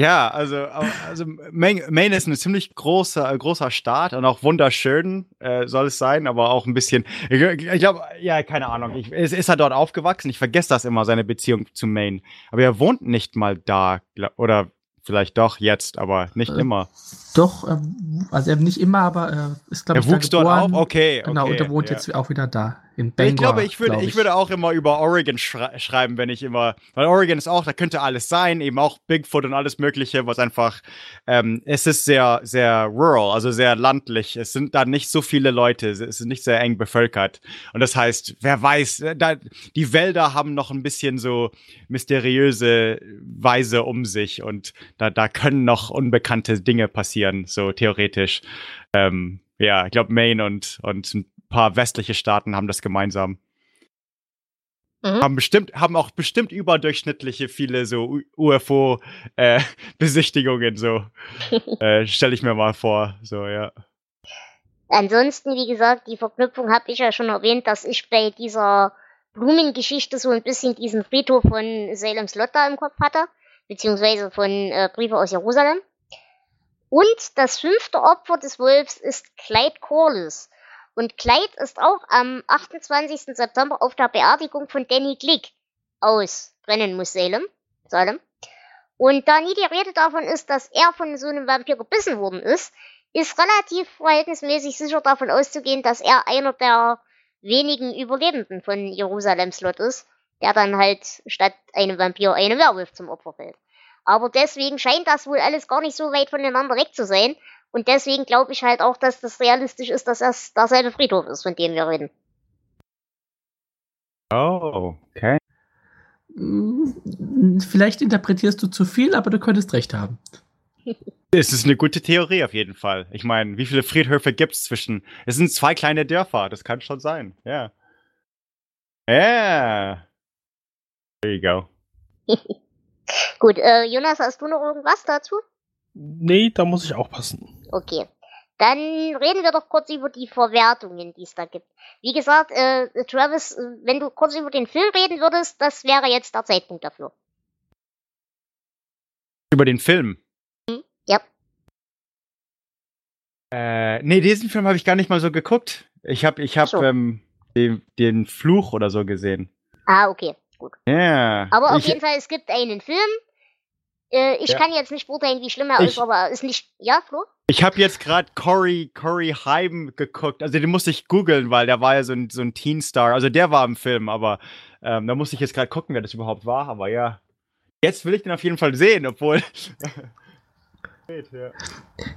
Ja, also, also Maine, Maine ist ein ziemlich großer, äh, großer Staat und auch wunderschön äh, soll es sein, aber auch ein bisschen, ich, ich glaube, ja, keine Ahnung, ich, es ist er dort aufgewachsen, ich vergesse das immer, seine Beziehung zu Maine. Aber er wohnt nicht mal da, oder vielleicht doch jetzt, aber nicht Äh, immer. Doch, ähm, also er nicht immer, aber er ist, glaube Er ich, da wuchs dort auf? Okay, okay. Genau, und er wohnt ja. jetzt auch wieder da. In Bangor, Ich glaube, ich würde, glaub ich. würde auch immer über Oregon schrei schreiben, wenn ich immer, weil Oregon ist auch, da könnte alles sein, eben auch Bigfoot und alles Mögliche, was einfach, ähm, es ist sehr, sehr rural, also sehr landlich. Es sind da nicht so viele Leute, es ist nicht sehr eng bevölkert. Und das heißt, wer weiß, äh, da, die Wälder haben noch ein bisschen so mysteriöse Weise um sich und da, da können noch unbekannte Dinge passieren, so theoretisch. Ähm, ja, ich glaube, Maine und, und ein paar westliche Staaten haben das gemeinsam. Mhm. Haben bestimmt, haben auch bestimmt überdurchschnittliche viele so UFO-Besichtigungen, so. äh, Stelle ich mir mal vor, so, ja. Ansonsten, wie gesagt, die Verknüpfung habe ich ja schon erwähnt, dass ich bei dieser Blumengeschichte so ein bisschen diesen Friedhof von Salem's Lot da im Kopf hatte, beziehungsweise von äh, Briefe aus Jerusalem. Und das fünfte Opfer des Wolfs ist Clyde Corliss. Und Clyde ist auch am 28. September auf der Beerdigung von Danny Glick aus Brennenmus Salem. Salem. Und da nie die Rede davon ist, dass er von so einem Vampir gebissen worden ist, ist relativ verhältnismäßig sicher davon auszugehen, dass er einer der wenigen Überlebenden von Jerusalems Lot ist, der dann halt statt einem Vampir einem Werwolf zum Opfer fällt. Aber deswegen scheint das wohl alles gar nicht so weit voneinander weg zu sein. Und deswegen glaube ich halt auch, dass das realistisch ist, dass das derselbe Friedhof ist, von dem wir reden. Oh, okay. Mm, Vielleicht interpretierst du zu viel, aber du könntest recht haben. Es ist eine gute Theorie auf jeden Fall. Ich meine, wie viele Friedhöfe gibt es zwischen. Es sind zwei kleine Dörfer, das kann schon sein, ja. Ja. There you go. Gut, äh, Jonas, hast du noch irgendwas dazu? Nee, da muss ich auch passen. Okay. Dann reden wir doch kurz über die Verwertungen, die es da gibt. Wie gesagt, äh, Travis, äh, wenn du kurz über den Film reden würdest, das wäre jetzt der Zeitpunkt dafür. Über den Film. Ja. Äh, nee, diesen Film habe ich gar nicht mal so geguckt. Ich habe ich hab, so. ähm, den, den Fluch oder so gesehen. Ah, okay, gut. Ja. Aber auf ich, jeden Fall, es gibt einen Film. Äh, ich Ja. kann jetzt nicht beurteilen, wie schlimm er Ich- ist, aber er ist nicht. Ja, Flo? Ich habe jetzt gerade Corey, Corey Haim geguckt. Also den musste ich googeln, weil der war ja so ein, so ein Teenstar. Also der war im Film, aber ähm, da musste ich jetzt gerade gucken, wer das überhaupt war. Aber ja, jetzt will ich den auf jeden Fall sehen, obwohl. Ja,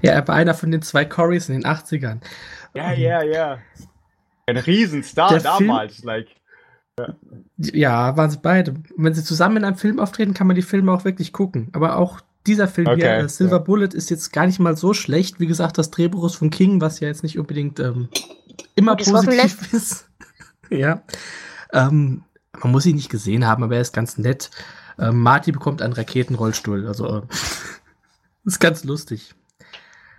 Ja, er war einer von den zwei Corys in den 80ern. ja, ja. ja. Ein Riesenstar Der Film- damals, like. Ja, waren sie beide. Und wenn sie zusammen in einem Film auftreten, kann man die Filme auch wirklich gucken. Aber auch dieser Film hier, Okay, äh, Silver ja. Bullet, ist jetzt gar nicht mal so schlecht. Wie gesagt, das Drehbuch ist von King, was ja jetzt nicht unbedingt ähm, immer Gutes positiv ist. ja. Ähm, man muss ihn nicht gesehen haben, aber er ist ganz nett. Ähm, Marty bekommt einen Raketenrollstuhl. Also äh, ist ganz lustig.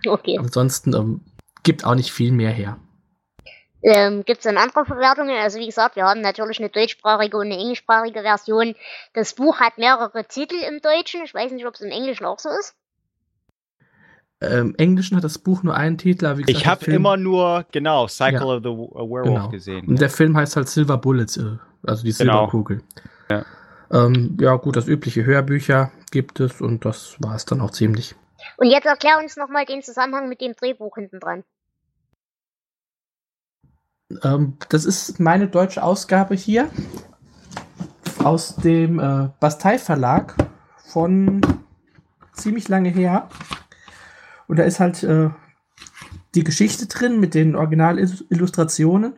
Okay. Ansonsten ähm, gibt auch nicht viel mehr her. Ähm, Gibt es dann andere Verwertungen? Also wie gesagt, wir haben natürlich eine deutschsprachige und eine englischsprachige Version. Das Buch hat mehrere Titel im Deutschen. Ich weiß nicht, ob es im Englischen auch so ist. Ähm, Im Englischen hat das Buch nur einen Titel, aber wie gesagt, Ich habe immer nur, genau, Cycle Ja. of the uh, Werewolf Genau. gesehen. Und der Film heißt halt Silver Bullets, äh, also die Genau. Silberkugel. Ja. Ähm, ja, gut, das übliche Hörbücher gibt es und das war es dann auch ziemlich. Und jetzt erklär uns nochmal den Zusammenhang mit dem Drehbuch hinten dran. Ähm, das ist meine deutsche Ausgabe hier aus dem äh, Bastei Verlag von ziemlich lange her. Und da ist halt äh, die Geschichte drin mit den Originalillustrationen.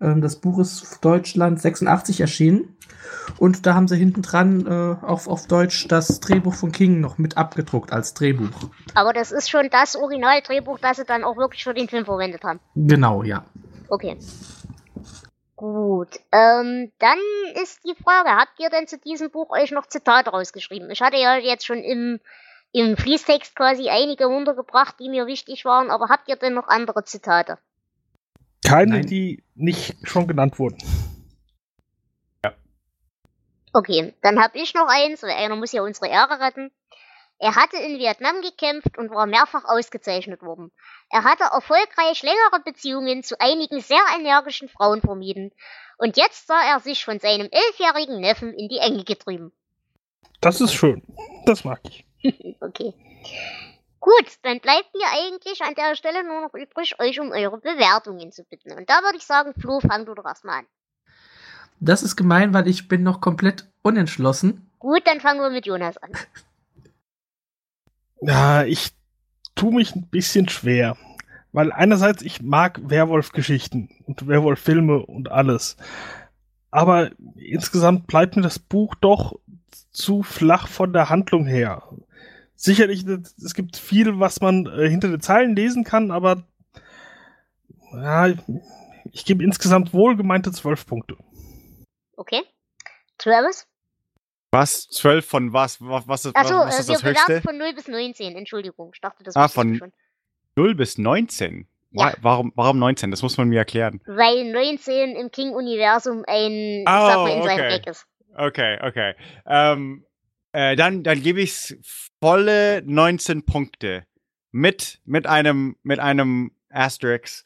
Ähm, das Buch ist Deutschland 86 erschienen. Und da haben sie hinten dran äh, auf, auf Deutsch das Drehbuch von King noch mit abgedruckt als Drehbuch. Aber das ist schon das Originaldrehbuch, das sie dann auch wirklich für den Film verwendet haben. Genau, ja. Okay. Gut. Ähm, dann ist die Frage, habt ihr denn zu diesem Buch euch noch Zitate rausgeschrieben? Ich hatte ja jetzt schon im, im Fließtext quasi einige untergebracht, die mir wichtig waren, aber habt ihr denn noch andere Zitate? Keine, Nein. die nicht schon genannt wurden. Okay, dann hab ich noch eins, weil einer muss ja unsere Ehre retten. Er hatte in Vietnam gekämpft und war mehrfach ausgezeichnet worden. Er hatte erfolgreich längere Beziehungen zu einigen sehr energischen Frauen vermieden. Und jetzt sah er sich von seinem elfjährigen Neffen in die Enge getrieben. Das ist schön. Das mag ich. Okay. Gut, dann bleibt mir eigentlich an der Stelle nur noch übrig, euch um eure Bewertungen zu bitten. Und da würde ich sagen, Flo, fang du doch erstmal an. Das ist gemein, weil ich bin noch komplett unentschlossen. Gut, dann fangen wir mit Jonas an. Ja, ich tue mich ein bisschen schwer. Weil einerseits, ich mag Werwolf-Geschichten und Werwolf-Filme und alles. Aber insgesamt bleibt mir das Buch doch zu flach von der Handlung her. Sicherlich, es gibt viel, was man äh, hinter den Zeilen lesen kann, aber ja, ich gebe insgesamt wohlgemeinte zwölf Punkte. Okay. Travis? Was? 12 von was? Was, was ist, Achso, was äh, ist wir das höchste? von 0 bis 19. Entschuldigung, ich dachte, das Ah, von- schon. 0 bis 19? Ja. Warum, warum 19? Das muss man mir erklären. Weil 19 im King-Universum ein, Oh, sag mal, in seinem okay. Eck ist. Okay, okay. Ähm, äh, dann dann gebe ich volle 19 Punkte. Mit, mit einem, mit einem Asterix.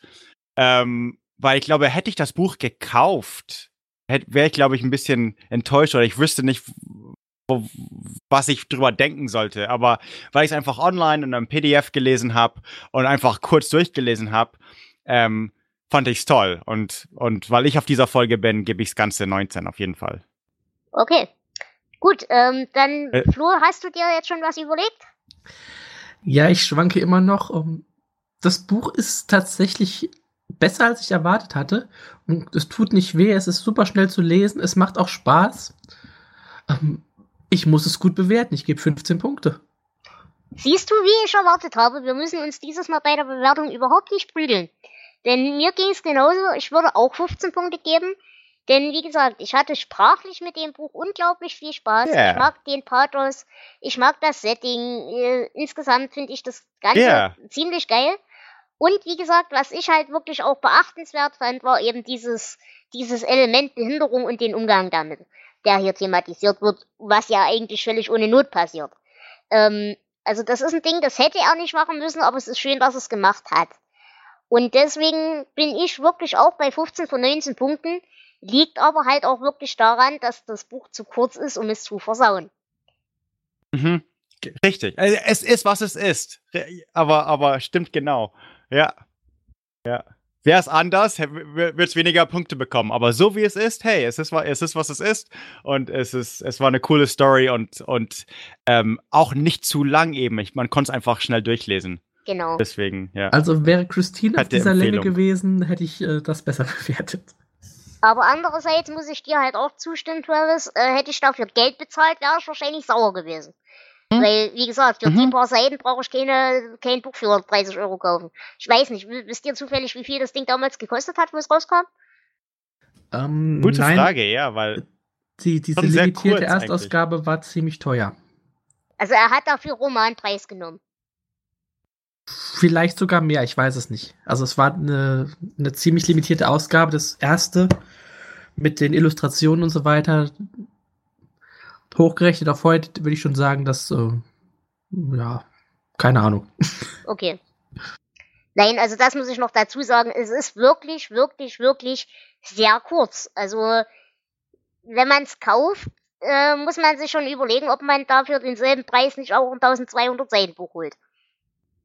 Ähm, weil ich glaube, hätte ich das Buch gekauft, wäre ich, glaube ich, ein bisschen enttäuscht oder ich wüsste nicht, wo, was ich drüber denken sollte. Aber weil ich es einfach online in einem PDF gelesen habe und einfach kurz durchgelesen habe, ähm, fand ich es toll. Und, und weil ich auf dieser Folge bin, gebe ich das Ganze 19 auf jeden Fall. Okay. Gut, ähm, dann, Äh. Flo, hast du dir jetzt schon was überlegt? Ja, ich schwanke immer noch. Um, das Buch ist tatsächlich besser, als ich erwartet hatte. Und es tut nicht weh, es ist super schnell zu lesen, es macht auch Spaß. Ähm, ich muss es gut bewerten, ich gebe 15 Punkte. Siehst du, wie ich erwartet habe, wir müssen uns dieses Mal bei der Bewertung überhaupt nicht prügeln. Denn mir ging es genauso, ich würde auch 15 Punkte geben. Denn wie gesagt, ich hatte sprachlich mit dem Buch unglaublich viel Spaß. Ja. Ich mag den Pathos, ich mag das Setting. Äh, insgesamt finde ich das Ganze Ja. ziemlich geil. Und wie gesagt, was ich halt wirklich auch beachtenswert fand, war eben dieses, dieses Element Behinderung und den Umgang damit, der hier thematisiert wird, was ja eigentlich völlig ohne Not passiert. Ähm, also das ist ein Ding, das hätte er nicht machen müssen, aber es ist schön, dass er es gemacht hat. Und deswegen bin ich wirklich auch bei 15 von 19 Punkten, liegt aber halt auch wirklich daran, dass das Buch zu kurz ist, um es zu versauen. Mhm. Richtig. Also es ist, was es ist. Aber, aber stimmt genau. Ja. Ja. Wäre es anders, wird es weniger Punkte bekommen. Aber so wie es ist, hey, es ist, es ist was es ist. Und es ist, es war eine coole Story und, und ähm, auch nicht zu lang eben. Ich, man konnte es einfach schnell durchlesen. Genau. Deswegen, ja. Also wäre Christine auf Hat die dieser Länge gewesen, hätte ich äh, das besser bewertet. Aber andererseits muss ich dir halt auch zustimmen, Travis. Äh, hätte ich dafür Geld bezahlt, wäre ich wahrscheinlich sauer gewesen. Weil, wie gesagt, für die Mhm. paar Seiten brauche ich keine, kein Buch für 30 Euro kaufen. Ich weiß nicht, wisst ihr zufällig, wie viel das Ding damals gekostet hat, wo es rauskam? Ähm, Gute nein, Frage, ja, weil Die, diese limitierte kurz eigentlich. Erstausgabe war ziemlich teuer. Also er hat dafür Romanpreis genommen. Vielleicht sogar mehr, ich weiß es nicht. Also es war eine, eine ziemlich limitierte Ausgabe. Das erste mit den Illustrationen und so weiter. Hochgerechnet auf heute würde ich schon sagen, dass, äh, ja, keine Ahnung. Okay. Nein, also das muss ich noch dazu sagen. Es ist wirklich, wirklich, wirklich sehr kurz. Also wenn man es kauft, äh, muss man sich schon überlegen, ob man dafür denselben Preis nicht auch ein 1200 Seiten Buch holt.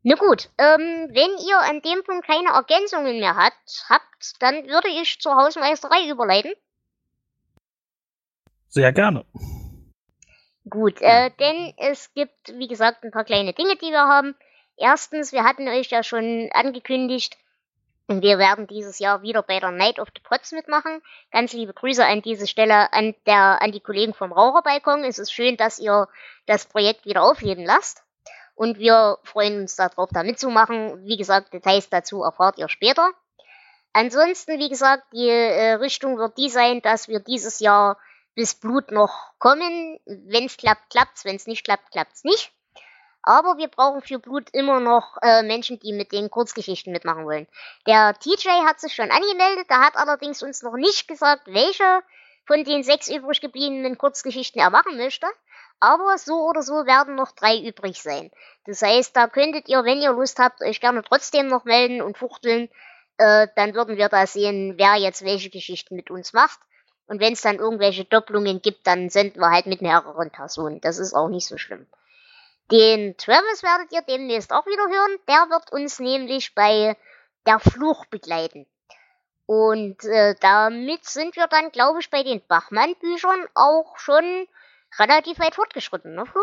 Na gut, ähm, wenn ihr an dem Punkt keine Ergänzungen mehr hat, habt, dann würde ich zur Hausmeisterei überleiten. Sehr gerne. Gut, äh, denn es gibt, wie gesagt, ein paar kleine Dinge, die wir haben. Erstens, wir hatten euch ja schon angekündigt, wir werden dieses Jahr wieder bei der Night of the Pots mitmachen. Ganz liebe Grüße an diese Stelle an, der, an die Kollegen vom Raucherbalkon. Es ist schön, dass ihr das Projekt wieder aufleben lasst. Und wir freuen uns darauf, da mitzumachen. Wie gesagt, Details dazu erfahrt ihr später. Ansonsten, wie gesagt, die äh, Richtung wird die sein, dass wir dieses Jahr bis Blut noch kommen. Wenn es klappt, klappt's. Wenn es nicht klappt, klappt's nicht. Aber wir brauchen für Blut immer noch äh, Menschen, die mit den Kurzgeschichten mitmachen wollen. Der TJ hat sich schon angemeldet, der hat allerdings uns noch nicht gesagt, welche von den sechs übrig gebliebenen Kurzgeschichten er machen möchte. Aber so oder so werden noch drei übrig sein. Das heißt, da könntet ihr, wenn ihr Lust habt, euch gerne trotzdem noch melden und fuchteln. Äh, dann würden wir da sehen, wer jetzt welche Geschichten mit uns macht. Und wenn es dann irgendwelche Doppelungen gibt, dann senden wir halt mit mehreren Personen. Das ist auch nicht so schlimm. Den Travis werdet ihr demnächst auch wieder hören. Der wird uns nämlich bei der Fluch begleiten. Und äh, damit sind wir dann, glaube ich, bei den Bachmann-Büchern auch schon relativ weit fortgeschritten, ne, Flo?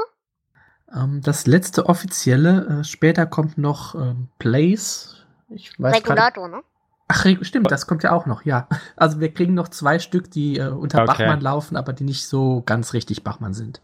Ähm, das letzte offizielle, äh, später kommt noch ähm, Plays. Ich weiß. Regulator, ne? Ach, stimmt, das kommt ja auch noch, ja. Also wir kriegen noch zwei Stück, die äh, unter Okay. Bachmann laufen, aber die nicht so ganz richtig Bachmann sind.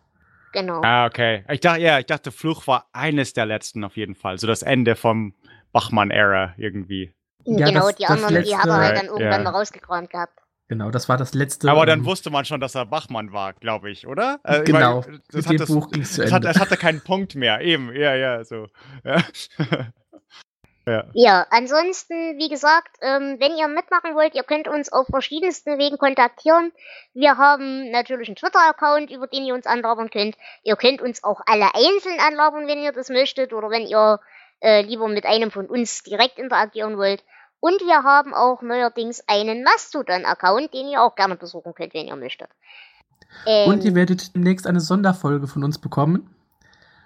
Genau. Ah, okay. Ich dachte, ja, ich dachte, Fluch war eines der letzten auf jeden Fall. So das Ende vom Bachmann-Ära irgendwie. Ja, genau, das- die das anderen, die letzte- hat er halt dann irgendwann mal rausgekramt gehabt. Genau, das war das letzte. Aber dann ähm, wusste man schon, dass er Bachmann war, glaube ich, oder? Äh, ich Genau, meine, das mit hat dem das, Buch ging's zu es, hat, Ende. es hatte keinen Punkt mehr. Eben, ja, ja, so. Ja. ja. Ja, ansonsten, wie gesagt, ähm, wenn ihr mitmachen wollt, ihr könnt uns auf verschiedensten Wegen kontaktieren. Wir haben natürlich einen Twitter-Account, über den ihr uns anlabern könnt. Ihr könnt uns auch alle einzeln anlabern, wenn ihr das möchtet, oder wenn ihr äh, lieber mit einem von uns direkt interagieren wollt. Und wir haben auch neuerdings einen Mastodon-Account, den ihr auch gerne besuchen könnt, wenn ihr möchtet. Ähm, Und ihr werdet demnächst eine Sonderfolge von uns bekommen.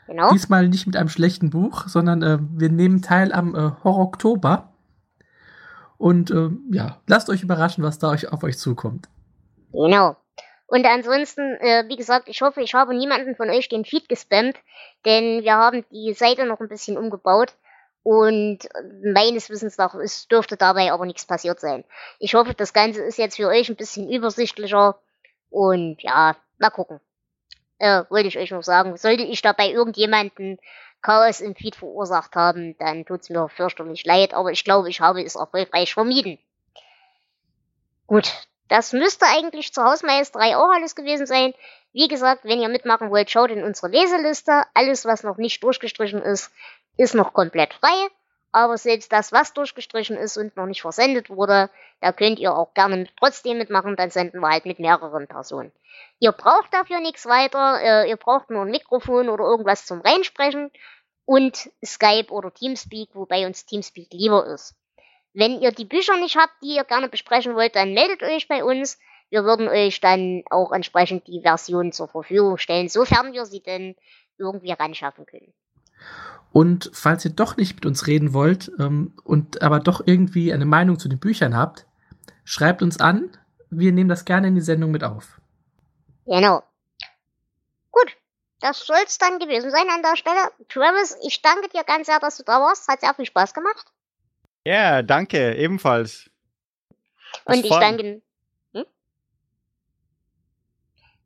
Genau. Diesmal nicht mit einem schlechten Buch, sondern äh, wir nehmen teil am äh, Horror Oktober. Und äh, ja, lasst euch überraschen, was da euch auf euch zukommt. Genau. Und ansonsten, äh, wie gesagt, ich hoffe, ich habe niemanden von euch den Feed gespammt, denn wir haben die Seite noch ein bisschen umgebaut und äh, meines Wissens nach es dürfte dabei aber nichts passiert sein. Ich hoffe, das Ganze ist jetzt für euch ein bisschen übersichtlicher und ja, mal gucken. Äh, wollte ich euch noch sagen, sollte ich dabei irgendjemanden Chaos im Feed verursacht haben, dann tut's mir fürchterlich leid, aber ich glaube, ich habe es erfolgreich vermieden. Gut, das müsste eigentlich zur Hausmeisterei auch alles gewesen sein. Wie gesagt, wenn ihr mitmachen wollt, schaut in unsere Leseliste. Alles, was noch nicht durchgestrichen ist, ist noch komplett frei. Aber selbst das, was durchgestrichen ist und noch nicht versendet wurde, da könnt ihr auch gerne trotzdem mitmachen. Dann senden wir halt mit mehreren Personen. Ihr braucht dafür nichts weiter. Äh, ihr braucht nur ein Mikrofon oder irgendwas zum Reinsprechen. Und Skype oder Teamspeak, wobei uns Teamspeak lieber ist. Wenn ihr die Bücher nicht habt, die ihr gerne besprechen wollt, dann meldet euch bei uns. Wir würden euch dann auch entsprechend die Version zur Verfügung stellen, sofern wir sie denn irgendwie ranschaffen können. Und falls ihr doch nicht mit uns reden wollt ähm, und aber doch irgendwie eine Meinung zu den Büchern habt, schreibt uns an. Wir nehmen das gerne in die Sendung mit auf. Genau. Gut, das soll's dann gewesen sein an der Stelle. Travis, ich danke dir ganz sehr, dass du da warst. Hat sehr viel Spaß gemacht. Ja, danke, ebenfalls. Und ich danke. Hm?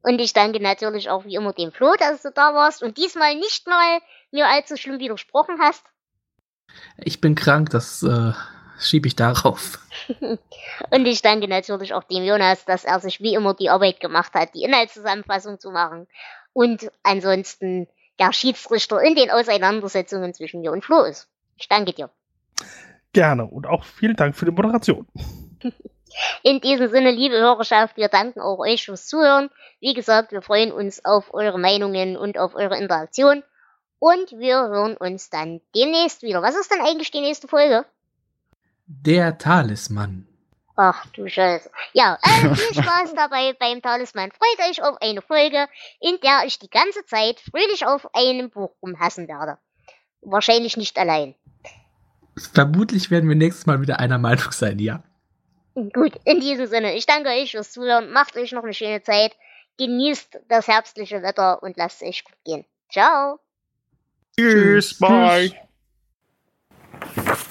Und ich danke natürlich auch wie immer dem Flo, dass du da warst und diesmal nicht mal mir allzu schlimm widersprochen hast. Ich bin krank, das äh, schiebe ich darauf. Und ich danke natürlich auch dem Jonas, dass er sich wie immer die Arbeit gemacht hat, die Inhaltszusammenfassung zu machen. Und ansonsten der Schiedsrichter in den Auseinandersetzungen zwischen mir und Flo ist. Ich danke dir. Gerne und auch vielen Dank für die Moderation. In diesem Sinne, liebe Hörerschaft, wir danken auch euch fürs Zuhören. Wie gesagt, wir freuen uns auf eure Meinungen und auf eure Interaktion. Und wir hören uns dann demnächst wieder. Was ist denn eigentlich die nächste Folge? Der Talisman. Ach du Scheiße. Ja, äh, viel Spaß dabei beim Talisman. Freut euch auf eine Folge, in der ich die ganze Zeit fröhlich auf einem Buch rumhassen werde. Wahrscheinlich nicht allein. Vermutlich werden wir nächstes Mal wieder einer Meinung sein, ja. Gut, in diesem Sinne, ich danke euch fürs Zuhören, macht euch noch eine schöne Zeit, genießt das herbstliche Wetter und lasst euch gut gehen. Ciao. Tschüss, bye. Tschüss.